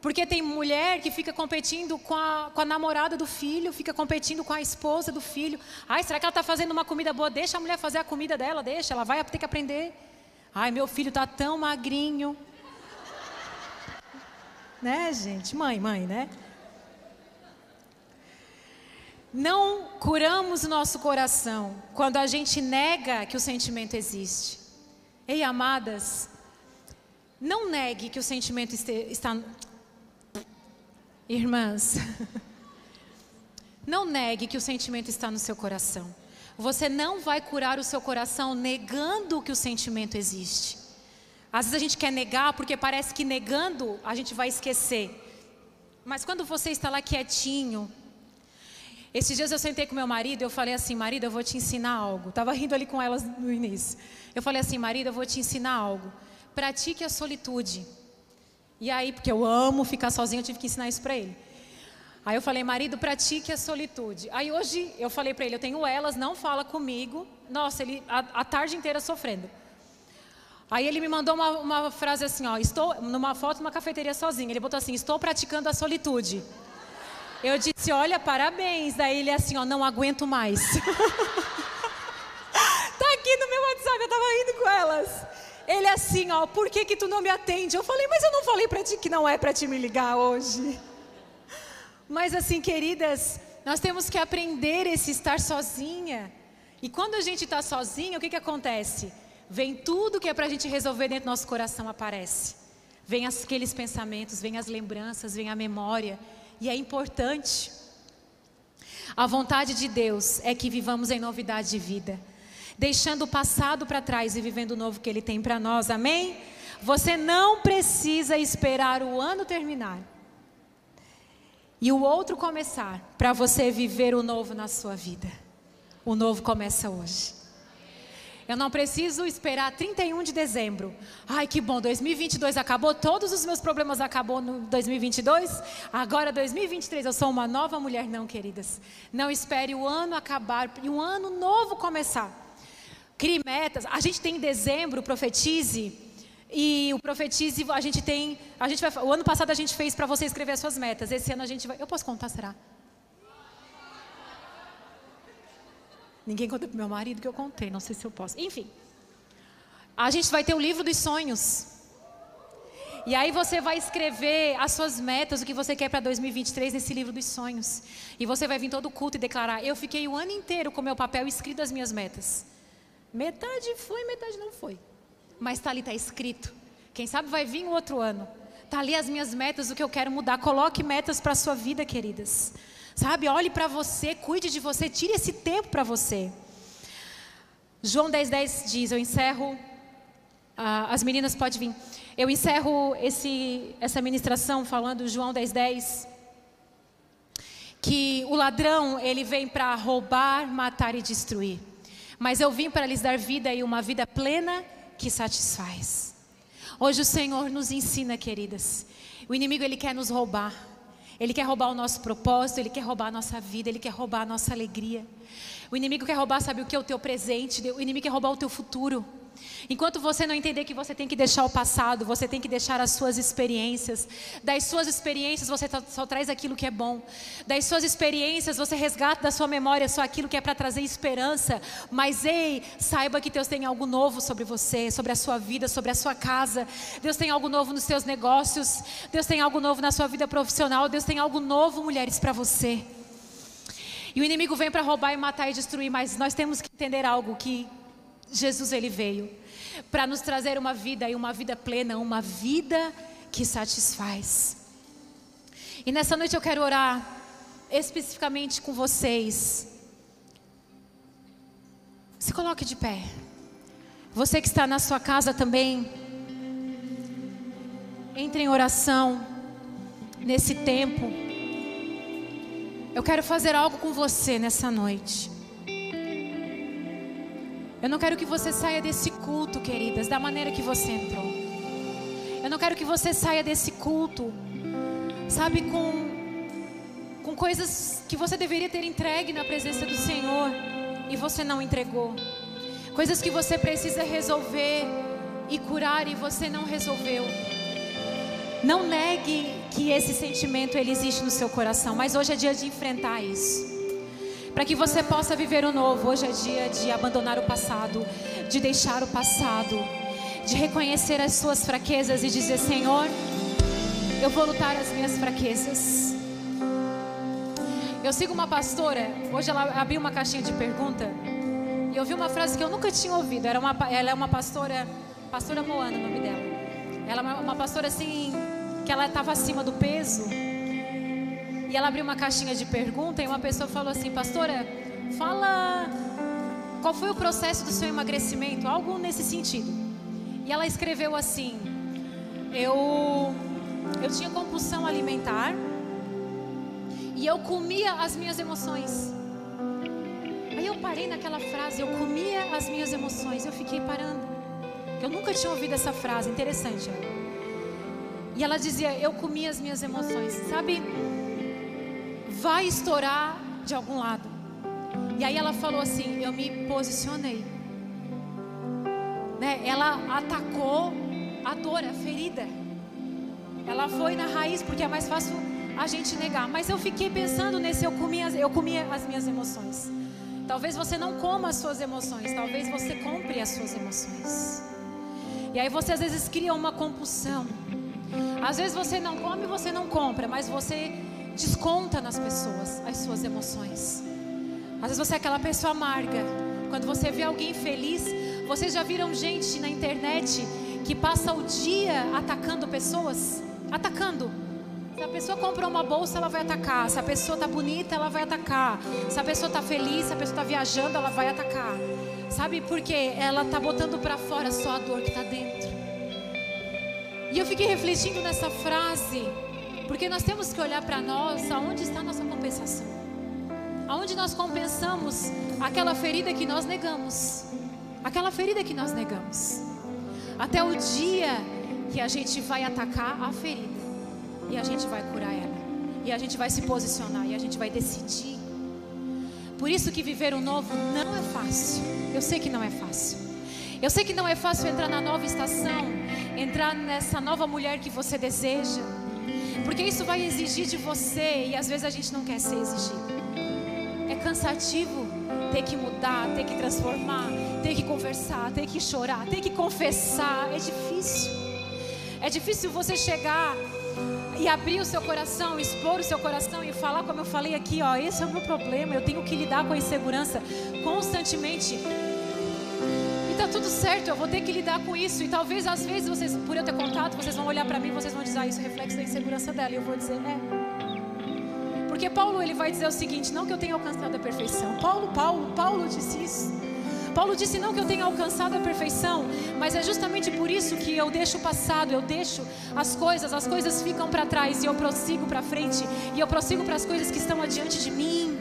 Speaker 1: Porque tem mulher que fica competindo com a, com a namorada do filho, fica competindo com a esposa do filho. Ai, será que ela está fazendo uma comida boa? Deixa a mulher fazer a comida dela, deixa, ela vai ter que aprender. Ai, meu filho está tão magrinho. Né, gente? Mãe, mãe, né? Não curamos o nosso coração quando a gente nega que o sentimento existe. Ei, amadas, não negue que o sentimento está. Irmãs, (laughs) não negue que o sentimento está no seu coração. Você não vai curar o seu coração negando que o sentimento existe. Às vezes a gente quer negar porque parece que negando a gente vai esquecer. Mas quando você está lá quietinho, esses dias eu sentei com meu marido e eu falei assim, marido, eu vou te ensinar algo. Estava rindo ali com elas no início. Eu falei assim, marido, eu vou te ensinar algo. Pratique a solitude. E aí, porque eu amo ficar sozinho, eu tive que ensinar isso para ele. Aí eu falei, marido, pratique a solitude. Aí hoje eu falei para ele, eu tenho elas, não fala comigo. Nossa, ele a, a tarde inteira sofrendo. Aí ele me mandou uma, uma frase assim, ó, estou numa foto numa cafeteria sozinho. Ele botou assim, estou praticando a solitude. Eu disse, olha, parabéns. Daí ele assim, ó, não aguento mais. (laughs) tá aqui no meu WhatsApp, eu tava indo com elas. Ele assim, ó, por que que tu não me atende? Eu falei, mas eu não falei para ti que não é para te me ligar hoje. (laughs) Mas assim, queridas, nós temos que aprender esse estar sozinha. E quando a gente está sozinha, o que que acontece? Vem tudo que é para a gente resolver dentro do nosso coração aparece. Vem aqueles pensamentos, vem as lembranças, vem a memória. E é importante. A vontade de Deus é que vivamos em novidade de vida, deixando o passado para trás e vivendo o novo que Ele tem para nós, amém? Você não precisa esperar o ano terminar e o outro começar para você viver o novo na sua vida. O novo começa hoje. Eu não preciso esperar 31 de dezembro. Ai, que bom, 2022 acabou, todos os meus problemas acabou no 2022. Agora 2023 eu sou uma nova mulher, não, queridas. Não espere o ano acabar e um ano novo começar. Crie metas. A gente tem em dezembro, profetize. E o profetize a gente tem, a gente vai, o ano passado a gente fez para você escrever as suas metas. Esse ano a gente vai, eu posso contar, será? Ninguém conta para meu marido que eu contei, não sei se eu posso. Enfim, a gente vai ter o livro dos sonhos. E aí você vai escrever as suas metas, o que você quer para 2023 nesse livro dos sonhos. E você vai vir todo culto e declarar: Eu fiquei o ano inteiro com meu papel escrito as minhas metas. Metade foi, metade não foi. Mas está ali, está escrito. Quem sabe vai vir o outro ano. Está ali as minhas metas, o que eu quero mudar. Coloque metas para a sua vida, queridas. Sabe, olhe para você, cuide de você, tire esse tempo para você. João 10,10 10 diz: Eu encerro. Ah, as meninas podem vir. Eu encerro esse, essa ministração falando João 10,10. 10, que o ladrão, ele vem para roubar, matar e destruir. Mas eu vim para lhes dar vida e uma vida plena que satisfaz. Hoje o Senhor nos ensina, queridas. O inimigo ele quer nos roubar. Ele quer roubar o nosso propósito, ele quer roubar a nossa vida, ele quer roubar a nossa alegria. O inimigo quer roubar, sabe o que? O teu presente. O inimigo quer roubar o teu futuro. Enquanto você não entender que você tem que deixar o passado, você tem que deixar as suas experiências. Das suas experiências você só traz aquilo que é bom. Das suas experiências você resgata da sua memória só aquilo que é para trazer esperança. Mas ei, saiba que Deus tem algo novo sobre você, sobre a sua vida, sobre a sua casa. Deus tem algo novo nos seus negócios. Deus tem algo novo na sua vida profissional. Deus tem algo novo, mulheres, para você. E o inimigo vem para roubar e matar e destruir, mas nós temos que entender algo que Jesus ele veio para nos trazer uma vida e uma vida plena, uma vida que satisfaz. E nessa noite eu quero orar especificamente com vocês. Se coloque de pé. Você que está na sua casa também, entre em oração nesse tempo. Eu quero fazer algo com você nessa noite. Eu não quero que você saia desse culto, queridas, da maneira que você entrou. Eu não quero que você saia desse culto, sabe, com, com coisas que você deveria ter entregue na presença do Senhor e você não entregou. Coisas que você precisa resolver e curar e você não resolveu. Não negue que esse sentimento ele existe no seu coração, mas hoje é dia de enfrentar isso para que você possa viver o novo. Hoje é dia de abandonar o passado, de deixar o passado, de reconhecer as suas fraquezas e dizer: Senhor, eu vou lutar as minhas fraquezas. Eu sigo uma pastora, hoje ela abriu uma caixinha de pergunta e eu vi uma frase que eu nunca tinha ouvido. Era uma, ela é uma pastora, pastora Moana, o nome dela. Ela é uma pastora assim, que ela estava acima do peso e ela abriu uma caixinha de pergunta e uma pessoa falou assim: Pastora, fala qual foi o processo do seu emagrecimento, algo nesse sentido. E ela escreveu assim: Eu, eu tinha compulsão alimentar e eu comia as minhas emoções. Aí eu parei naquela frase, eu comia as minhas emoções. Eu fiquei parando. Eu nunca tinha ouvido essa frase, interessante. E ela dizia: Eu comia as minhas emoções. Sabe? Vai estourar de algum lado. E aí ela falou assim: Eu me posicionei. Né? Ela atacou a dor, a ferida. Ela foi na raiz, porque é mais fácil a gente negar. Mas eu fiquei pensando nesse: eu comia, eu comia as minhas emoções. Talvez você não coma as suas emoções, talvez você compre as suas emoções. E aí você às vezes cria uma compulsão. Às vezes você não come, você não compra, mas você desconta nas pessoas as suas emoções. Às vezes você é aquela pessoa amarga. Quando você vê alguém feliz, vocês já viram gente na internet que passa o dia atacando pessoas? Atacando. Se a pessoa comprou uma bolsa, ela vai atacar. Se a pessoa está bonita, ela vai atacar. Se a pessoa está feliz, se a pessoa está viajando, ela vai atacar. Sabe por quê? Ela está botando para fora só a dor que está dentro. E eu fiquei refletindo nessa frase. Porque nós temos que olhar para nós, aonde está a nossa compensação. Aonde nós compensamos aquela ferida que nós negamos. Aquela ferida que nós negamos. Até o dia que a gente vai atacar a ferida. E a gente vai curar ela. E a gente vai se posicionar. E a gente vai decidir. Por isso que viver o novo não é fácil. Eu sei que não é fácil. Eu sei que não é fácil entrar na nova estação, entrar nessa nova mulher que você deseja. Porque isso vai exigir de você e às vezes a gente não quer ser exigido. É cansativo ter que mudar, ter que transformar, ter que conversar, ter que chorar, ter que confessar. É difícil. É difícil você chegar e abrir o seu coração, expor o seu coração e falar como eu falei aqui, ó, esse é o meu problema, eu tenho que lidar com a insegurança constantemente. Tá tudo certo, eu vou ter que lidar com isso. E talvez às vezes vocês, por eu ter contato, vocês vão olhar para mim, vocês vão dizer, ah, isso é reflexo da insegurança dela. E eu vou dizer, é. Porque Paulo ele vai dizer o seguinte: não que eu tenha alcançado a perfeição. Paulo, Paulo, Paulo disse isso. Paulo disse não que eu tenha alcançado a perfeição, mas é justamente por isso que eu deixo o passado, eu deixo as coisas, as coisas ficam para trás e eu prossigo para frente e eu prossigo para as coisas que estão adiante de mim.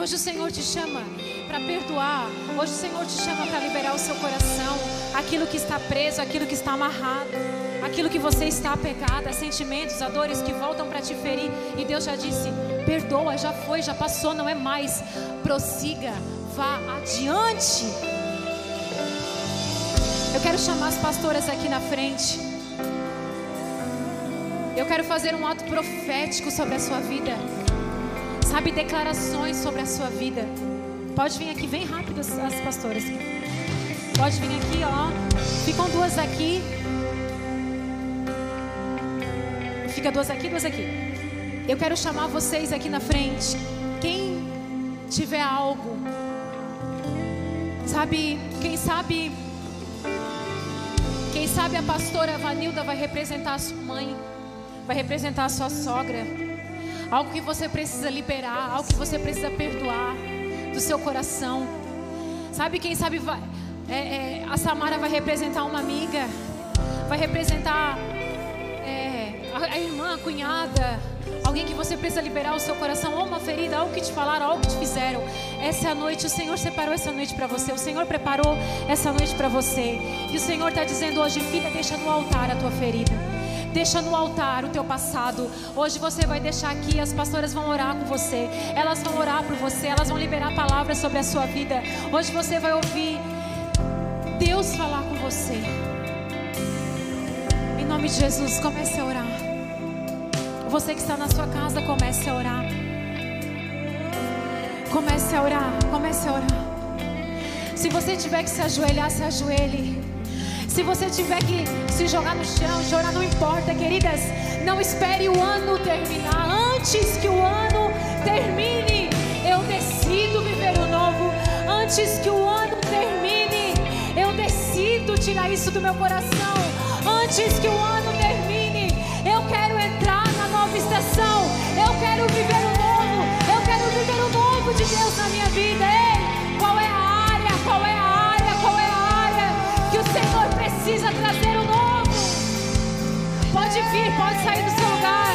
Speaker 1: Hoje o Senhor te chama para perdoar. Hoje o Senhor te chama para liberar o seu coração, aquilo que está preso, aquilo que está amarrado, aquilo que você está apegado, a sentimentos, a dores que voltam para te ferir. E Deus já disse: perdoa, já foi, já passou, não é mais. Prossiga, vá adiante. Eu quero chamar as pastoras aqui na frente. Eu quero fazer um ato profético sobre a sua vida. Sabe, declarações sobre a sua vida. Pode vir aqui, vem rápido as, as pastoras. Pode vir aqui, ó. Ficam duas aqui. Fica duas aqui, duas aqui. Eu quero chamar vocês aqui na frente. Quem tiver algo, sabe, quem sabe, quem sabe a pastora Vanilda vai representar a sua mãe, vai representar a sua sogra. Algo que você precisa liberar, algo que você precisa perdoar do seu coração. Sabe, quem sabe vai, é, é, a Samara vai representar uma amiga, vai representar é, a, a irmã, a cunhada, alguém que você precisa liberar o seu coração, ou uma ferida, algo que te falaram, algo que te fizeram. Essa noite, o Senhor separou essa noite para você, o Senhor preparou essa noite para você. E o Senhor está dizendo hoje, filha, deixa no altar a tua ferida. Deixa no altar o teu passado. Hoje você vai deixar aqui, as pastoras vão orar com você. Elas vão orar por você, elas vão liberar palavras sobre a sua vida. Hoje você vai ouvir Deus falar com você. Em nome de Jesus, comece a orar. Você que está na sua casa, comece a orar. Comece a orar, comece a orar. Se você tiver que se ajoelhar, se ajoelhe. Se você tiver que se jogar no chão, chorar, não importa, queridas. Não espere o ano terminar. Antes que o ano termine, eu decido viver o novo. Antes que o ano termine, eu decido tirar isso do meu coração. Antes que o ano termine, eu quero entrar na nova estação. Eu quero viver o novo. Eu quero viver o novo de Deus na minha vida. Ei, qual é a área? Qual é a Pode vir, pode sair do seu lugar.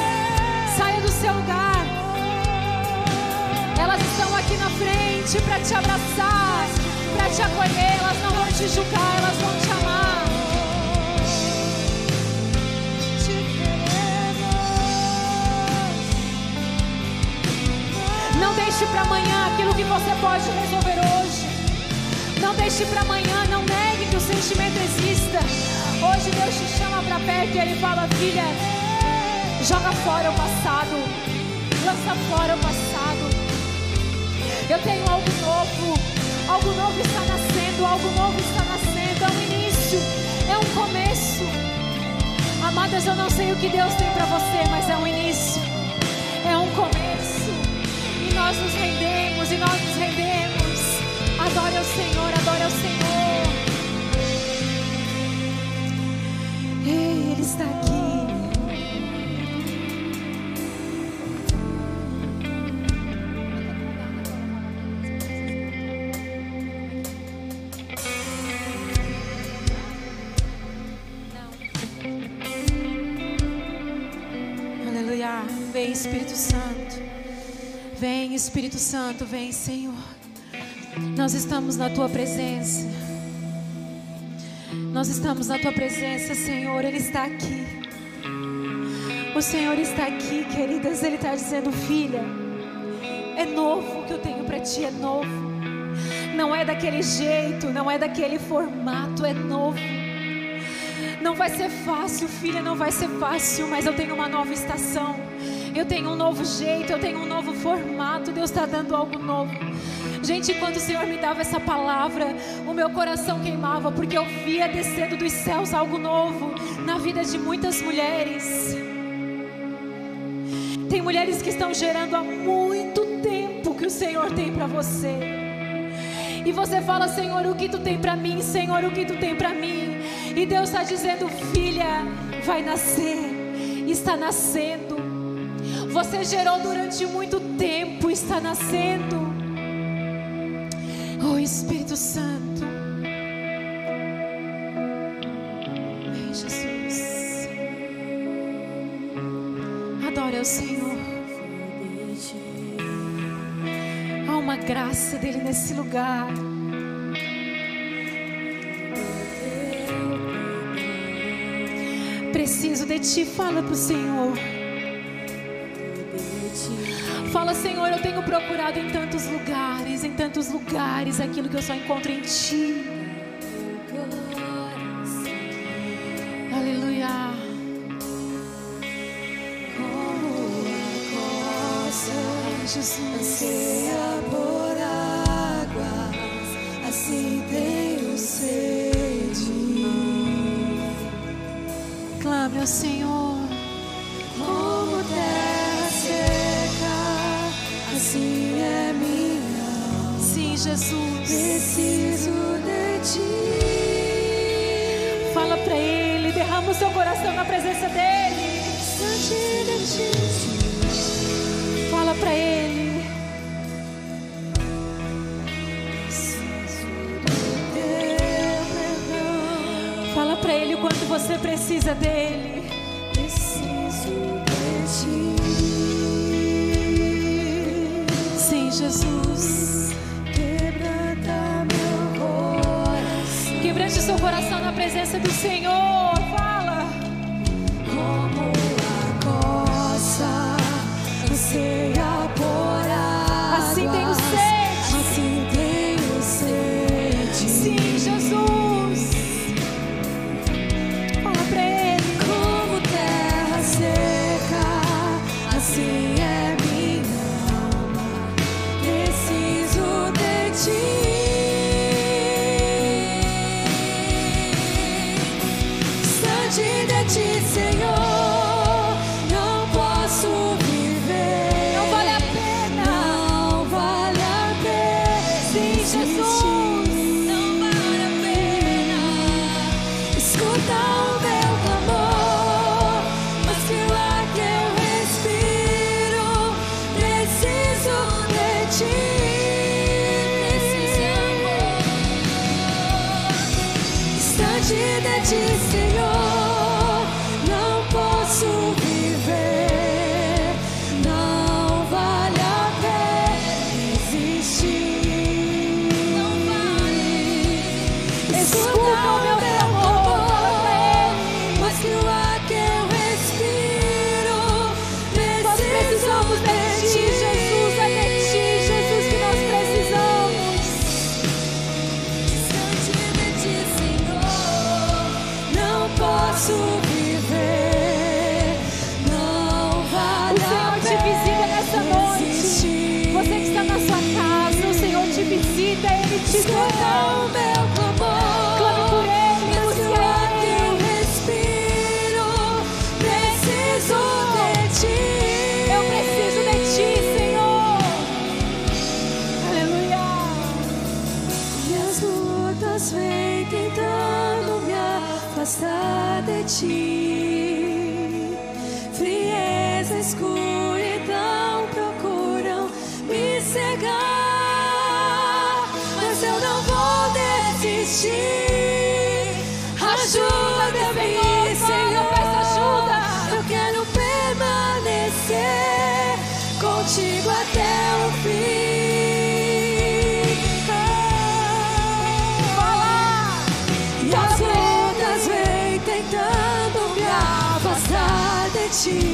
Speaker 1: Saia do seu lugar. Elas estão aqui na frente para te abraçar, para te acolher. Elas não vão te julgar, elas vão te amar. Não deixe para amanhã aquilo que você pode resolver hoje. Não deixe para amanhã, não negue que o sentimento exista. Hoje Deus te chama para perto e Ele fala, filha, joga fora o passado, lança fora o passado. Eu tenho algo novo, algo novo está nascendo, algo novo está nascendo. É um início, é um começo. Amadas, eu não sei o que Deus tem para você, mas é um início, é um começo. E nós nos rendemos, e nós nos rendemos. Adore ao Senhor, adore ao Senhor. Ei, Ele está aqui. Aleluia. Vem, Espírito Santo. Vem, Espírito Santo, vem, Senhor. Nós estamos na tua presença. Nós estamos na tua presença, Senhor. Ele está aqui. O Senhor está aqui, queridas. Ele está dizendo, filha, é novo o que eu tenho para ti, é novo. Não é daquele jeito, não é daquele formato, é novo. Não vai ser fácil, filha, não vai ser fácil, mas eu tenho uma nova estação. Eu tenho um novo jeito, eu tenho um novo formato. Deus está dando algo novo. Gente, quando o Senhor me dava essa palavra, o meu coração queimava, porque eu via descendo dos céus algo novo na vida de muitas mulheres. Tem mulheres que estão gerando há muito tempo que o Senhor tem para você.
Speaker 2: E você fala, Senhor, o que tu tem para mim? Senhor, o que tu tem para mim? E Deus está dizendo, filha, vai nascer. Está nascendo. Você gerou durante muito tempo, está nascendo. Oh Espírito Santo. vem Jesus. Adore ao Senhor. Há uma graça dele nesse lugar. Preciso de ti, fala pro Senhor. procurado em tantos lugares, em tantos lugares, aquilo que eu só encontro em Ti. Aleluia. Como a Jesus.
Speaker 1: Anseia por águas, assim tenho sede.
Speaker 2: Clame
Speaker 1: assim.
Speaker 2: Derrama o seu coração na presença dele. Fala para ele. Fala para ele o quanto você precisa dele.
Speaker 1: see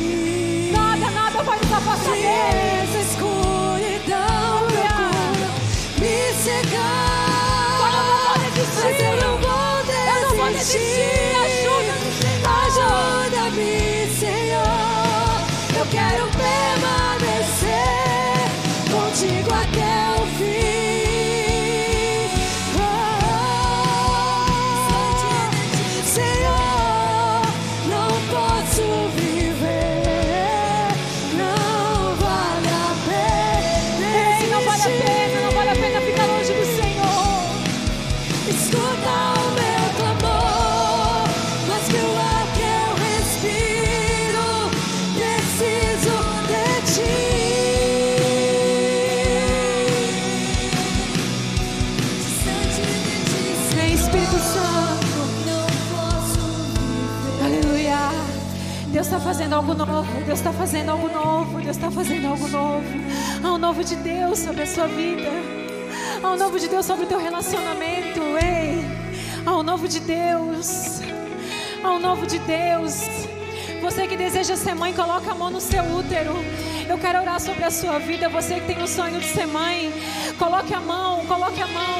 Speaker 1: novo, Deus está fazendo algo novo, Deus está fazendo algo novo. Há um novo de Deus sobre a sua vida. Há um novo de Deus sobre o teu relacionamento. Ei, há um novo de Deus. Há um novo de Deus. Você que deseja ser mãe, coloca a mão no seu útero. Eu quero orar sobre a sua vida. Você que tem o sonho de ser mãe, coloque a mão, coloque a mão.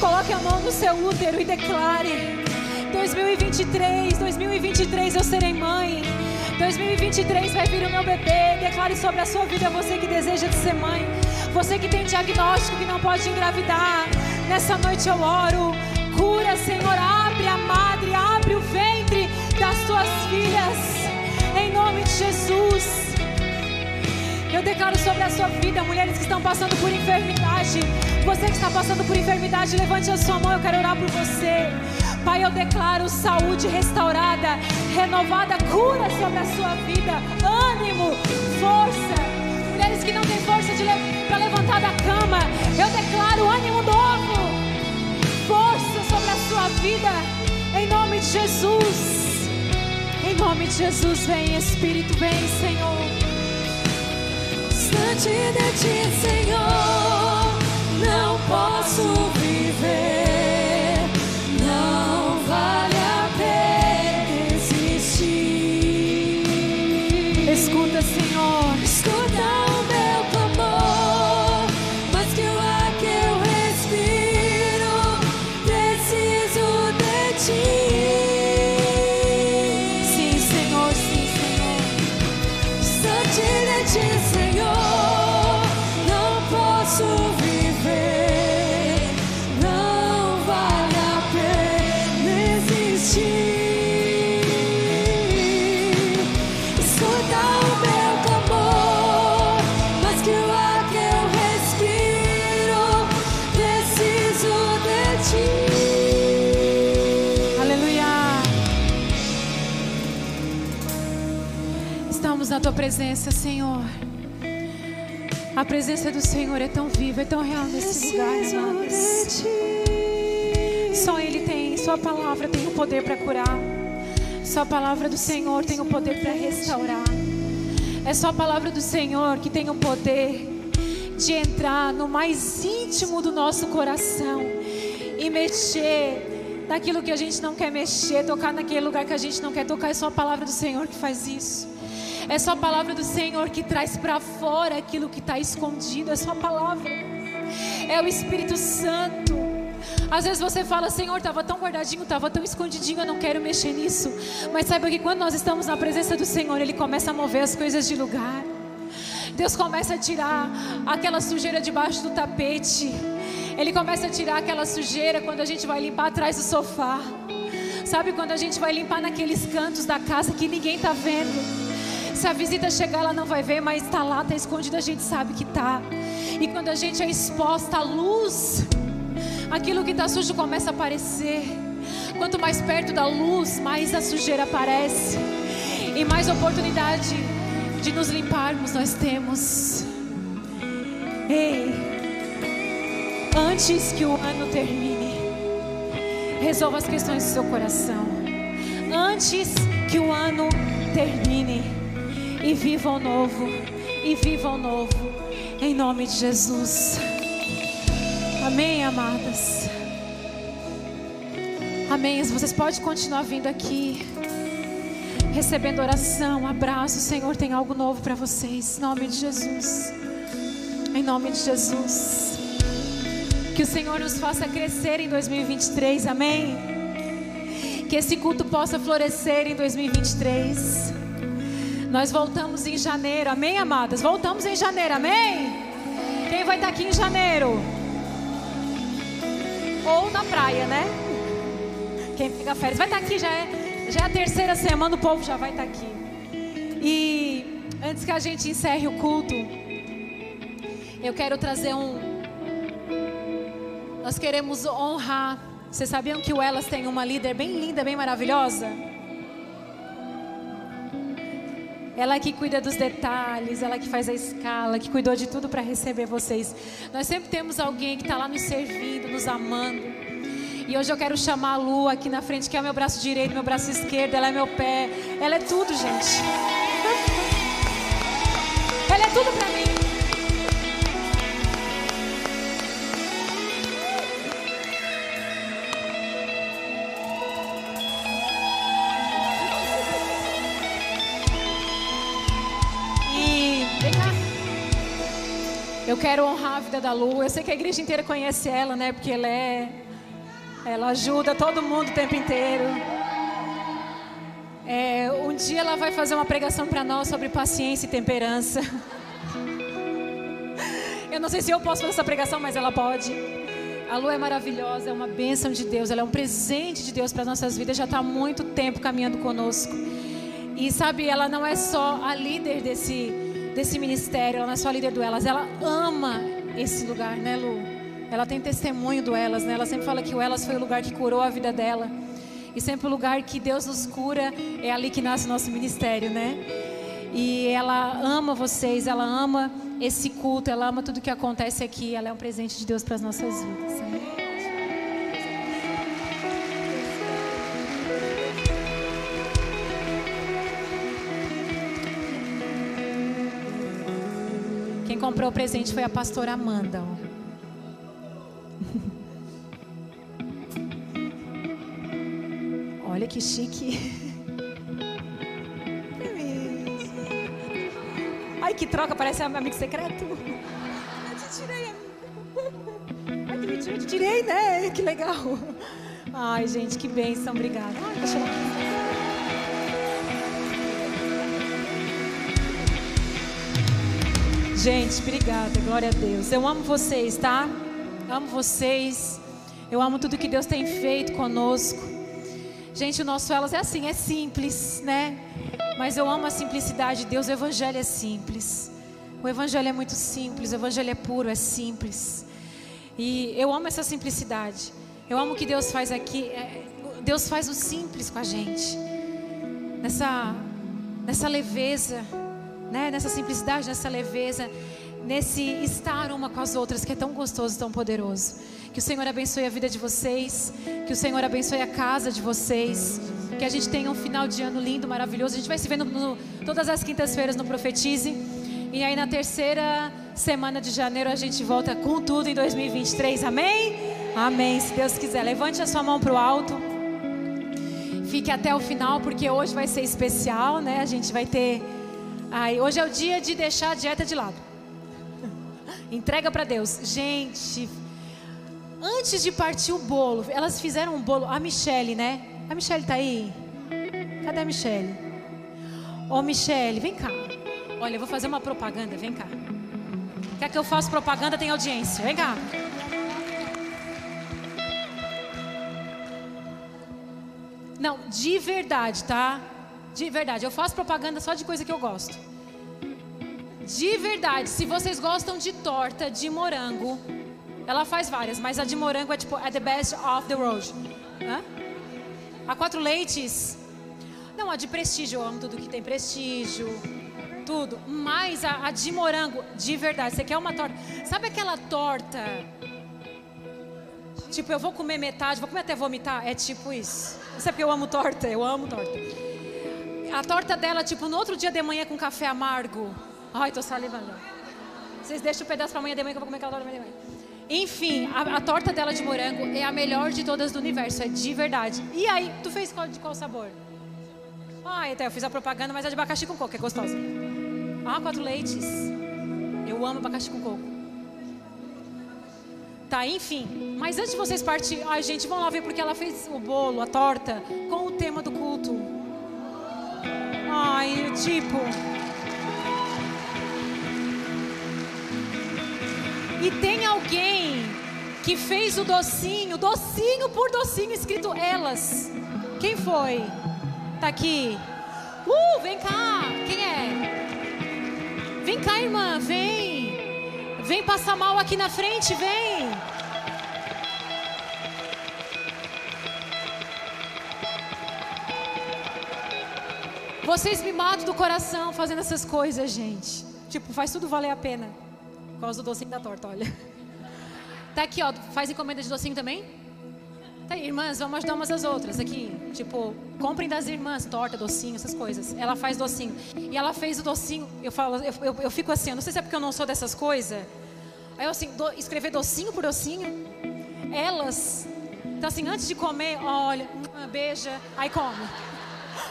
Speaker 1: Coloque a mão no seu útero e declare: 2023, 2023 eu serei mãe. 2023 vai vir o meu bebê. Declare sobre a sua vida, você que deseja de ser mãe. Você que tem diagnóstico que não pode engravidar. Nessa noite eu oro. Cura, Senhor. Abre a madre, abre o ventre das tuas filhas. Em nome de Jesus. Eu declaro sobre a sua vida, mulheres que estão passando por enfermidade. Você que está passando por enfermidade, levante a sua mão, eu quero orar por você. Pai, eu declaro saúde restaurada, renovada, cura sobre a sua vida, ânimo, força. Mulheres que não têm força para levantar da cama, eu declaro ânimo novo, força sobre a sua vida, em nome de Jesus. Em nome de Jesus, vem Espírito, vem Senhor
Speaker 2: distante de ti, Senhor, não posso viver.
Speaker 1: Presença, Senhor. A presença do Senhor é tão viva, é tão real nesse lugar, amados. Só Ele tem, Sua palavra tem o poder para curar. Só a palavra do Senhor tem o poder para restaurar. É só a palavra do Senhor que tem o poder de entrar no mais íntimo do nosso coração e mexer naquilo que a gente não quer mexer, tocar naquele lugar que a gente não quer tocar. É só a palavra do Senhor que faz isso. É só a palavra do Senhor que traz para fora aquilo que está escondido. É só a palavra. É o Espírito Santo. Às vezes você fala, Senhor, estava tão guardadinho, estava tão escondidinho, eu não quero mexer nisso. Mas saiba que quando nós estamos na presença do Senhor, Ele começa a mover as coisas de lugar. Deus começa a tirar aquela sujeira debaixo do tapete. Ele começa a tirar aquela sujeira quando a gente vai limpar atrás do sofá. Sabe quando a gente vai limpar naqueles cantos da casa que ninguém está vendo? Se a visita chegar, ela não vai ver, mas está lá, está escondido, a gente sabe que está. E quando a gente é exposta à luz, aquilo que está sujo começa a aparecer. Quanto mais perto da luz, mais a sujeira aparece. E mais oportunidade de nos limparmos nós temos. Ei, antes que o ano termine, resolva as questões do seu coração. Antes que o ano termine, e viva o novo, e viva o novo, em nome de Jesus. Amém, amadas. Amém. Vocês podem continuar vindo aqui, recebendo oração, abraço. O Senhor tem algo novo para vocês, em nome de Jesus. Em nome de Jesus. Que o Senhor nos faça crescer em 2023, amém? Que esse culto possa florescer em 2023. Nós voltamos em janeiro, amém, amadas? Voltamos em janeiro, amém? Quem vai estar aqui em janeiro? Ou na praia, né? Quem pega férias vai estar aqui, já é, já é a terceira semana, o povo já vai estar aqui. E antes que a gente encerre o culto, eu quero trazer um. Nós queremos honrar. Vocês sabiam que o Elas tem uma líder bem linda, bem maravilhosa? Ela que cuida dos detalhes, ela que faz a escala, que cuidou de tudo para receber vocês. Nós sempre temos alguém que está lá nos servindo, nos amando. E hoje eu quero chamar a Lu aqui na frente, que é o meu braço direito, meu braço esquerdo, ela é meu pé. Ela é tudo, gente. Ela é tudo para mim. Quero honrar a vida da Lu. Eu sei que a igreja inteira conhece ela, né? Porque ela é. Ela ajuda todo mundo o tempo inteiro. É, um dia ela vai fazer uma pregação para nós sobre paciência e temperança. (laughs) Eu não sei se eu posso fazer essa pregação, mas ela pode. A Lu é maravilhosa, é uma bênção de Deus, ela é um presente de Deus para nossas vidas, já está há muito tempo caminhando conosco. E sabe, ela não é só a líder desse, desse ministério, ela não é só líder do Elas, ela ama esse lugar, né, Lu? Ela tem testemunho do Elas, né? Ela sempre fala que o Elas foi o lugar que curou a vida dela. E sempre o lugar que Deus nos cura é ali que nasce o nosso ministério, né? E ela ama vocês, ela ama esse culto, ela ama tudo que acontece aqui. Ela é um presente de Deus para as nossas vidas. Amém? Quem comprou o presente foi a pastora Amanda. ó. (laughs) Olha que chique. (laughs) Ai, que troca, parece um amigo secreto. Eu te tirei, amigo. Ai, tu me tirou, eu te tirei, né? Que legal. Ai, gente, que bênção, obrigada. Ai, deixa eu Gente, obrigada, glória a Deus. Eu amo vocês, tá? Amo vocês. Eu amo tudo que Deus tem feito conosco. Gente, o nosso Elas é assim, é simples, né? Mas eu amo a simplicidade de Deus. O Evangelho é simples. O Evangelho é muito simples. O Evangelho é puro, é simples. E eu amo essa simplicidade. Eu amo o que Deus faz aqui. É, Deus faz o simples com a gente. Nessa, nessa leveza, né? nessa simplicidade, nessa leveza, nesse estar uma com as outras que é tão gostoso, tão poderoso. Que o Senhor abençoe a vida de vocês, que o Senhor abençoe a casa de vocês, que a gente tenha um final de ano lindo, maravilhoso. A gente vai se vendo no, todas as quintas-feiras no Profetize. E aí na terceira semana de janeiro a gente volta com tudo em 2023. Amém? Amém. Se Deus quiser, levante a sua mão para o alto. Fique até o final, porque hoje vai ser especial, né? A gente vai ter. Ai, hoje é o dia de deixar a dieta de lado. (laughs) Entrega para Deus. Gente, antes de partir o bolo, elas fizeram um bolo. A Michelle, né? A Michelle tá aí? Cadê a Michelle? Ô, Michelle, vem cá. Olha, eu vou fazer uma propaganda, vem cá. Quer que eu faça propaganda? Tem audiência. Vem cá. Não, de verdade, tá? De verdade. Eu faço propaganda só de coisa que eu gosto. De verdade, se vocês gostam de torta de morango, ela faz várias, mas a de morango é tipo, é the best of the road. Hã? A quatro leites. Não, a de prestígio, eu amo tudo que tem prestígio. Tudo. Mas a, a de morango, de verdade, você quer uma torta. Sabe aquela torta? Tipo, eu vou comer metade, vou comer até vomitar? É tipo isso. Isso é porque eu amo torta, eu amo torta. A torta dela, tipo, no outro dia de manhã com café amargo. Ai, tô salivando. Vocês deixam o pedaço pra amanhã de manhã que eu vou comer aquela torta de manhã. Enfim, a, a, torta dela de morango é a melhor de todas do universo, é de verdade. E aí, tu fez qual, de qual sabor? Ah, até eu fiz a propaganda, mas é de abacaxi com coco, é gostosa. Ah, quatro leites. Eu amo abacaxi com coco. Tá, enfim. Mas antes de vocês partirem, ai gente, vamos lá ver porque ela fez o bolo, a torta, com o tema do Ai, tipo. E tem alguém que fez o docinho, docinho por docinho, escrito elas. Quem foi? Tá aqui. Uh, vem cá. Quem é? Vem cá, irmã, vem. Vem passar mal aqui na frente, vem. Vocês me matam do coração fazendo essas coisas, gente. Tipo, faz tudo valer a pena. Por causa do docinho da torta, olha. Tá aqui, ó. Faz encomenda de docinho também? Tá, irmãs, vamos ajudar umas às outras aqui. Tipo, comprem das irmãs, torta, docinho, essas coisas. Ela faz docinho. E ela fez o docinho. Eu falo, eu, eu, eu fico assim, eu não sei se é porque eu não sou dessas coisas. Aí eu assim, do, escrever docinho por docinho. Elas, então assim, antes de comer, olha, beija, aí come.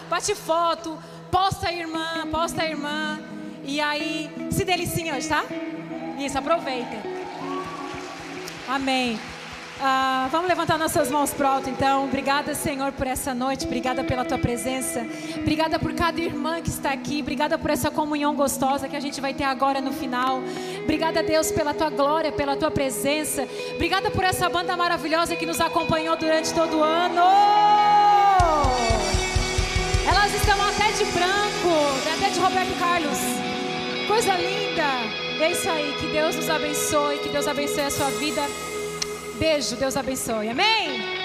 Speaker 1: Bate foto, posta a irmã, posta a irmã. E aí, se delicinha hoje, tá? Isso, aproveita. Amém. Ah, vamos levantar nossas mãos pro alto, então. Obrigada, Senhor, por essa noite. Obrigada pela tua presença. Obrigada por cada irmã que está aqui. Obrigada por essa comunhão gostosa que a gente vai ter agora no final. Obrigada, Deus, pela tua glória, pela tua presença. Obrigada por essa banda maravilhosa que nos acompanhou durante todo o ano. Elas estão até de branco, até de Roberto Carlos. Coisa linda. É isso aí. Que Deus nos abençoe. Que Deus abençoe a sua vida. Beijo. Deus abençoe. Amém.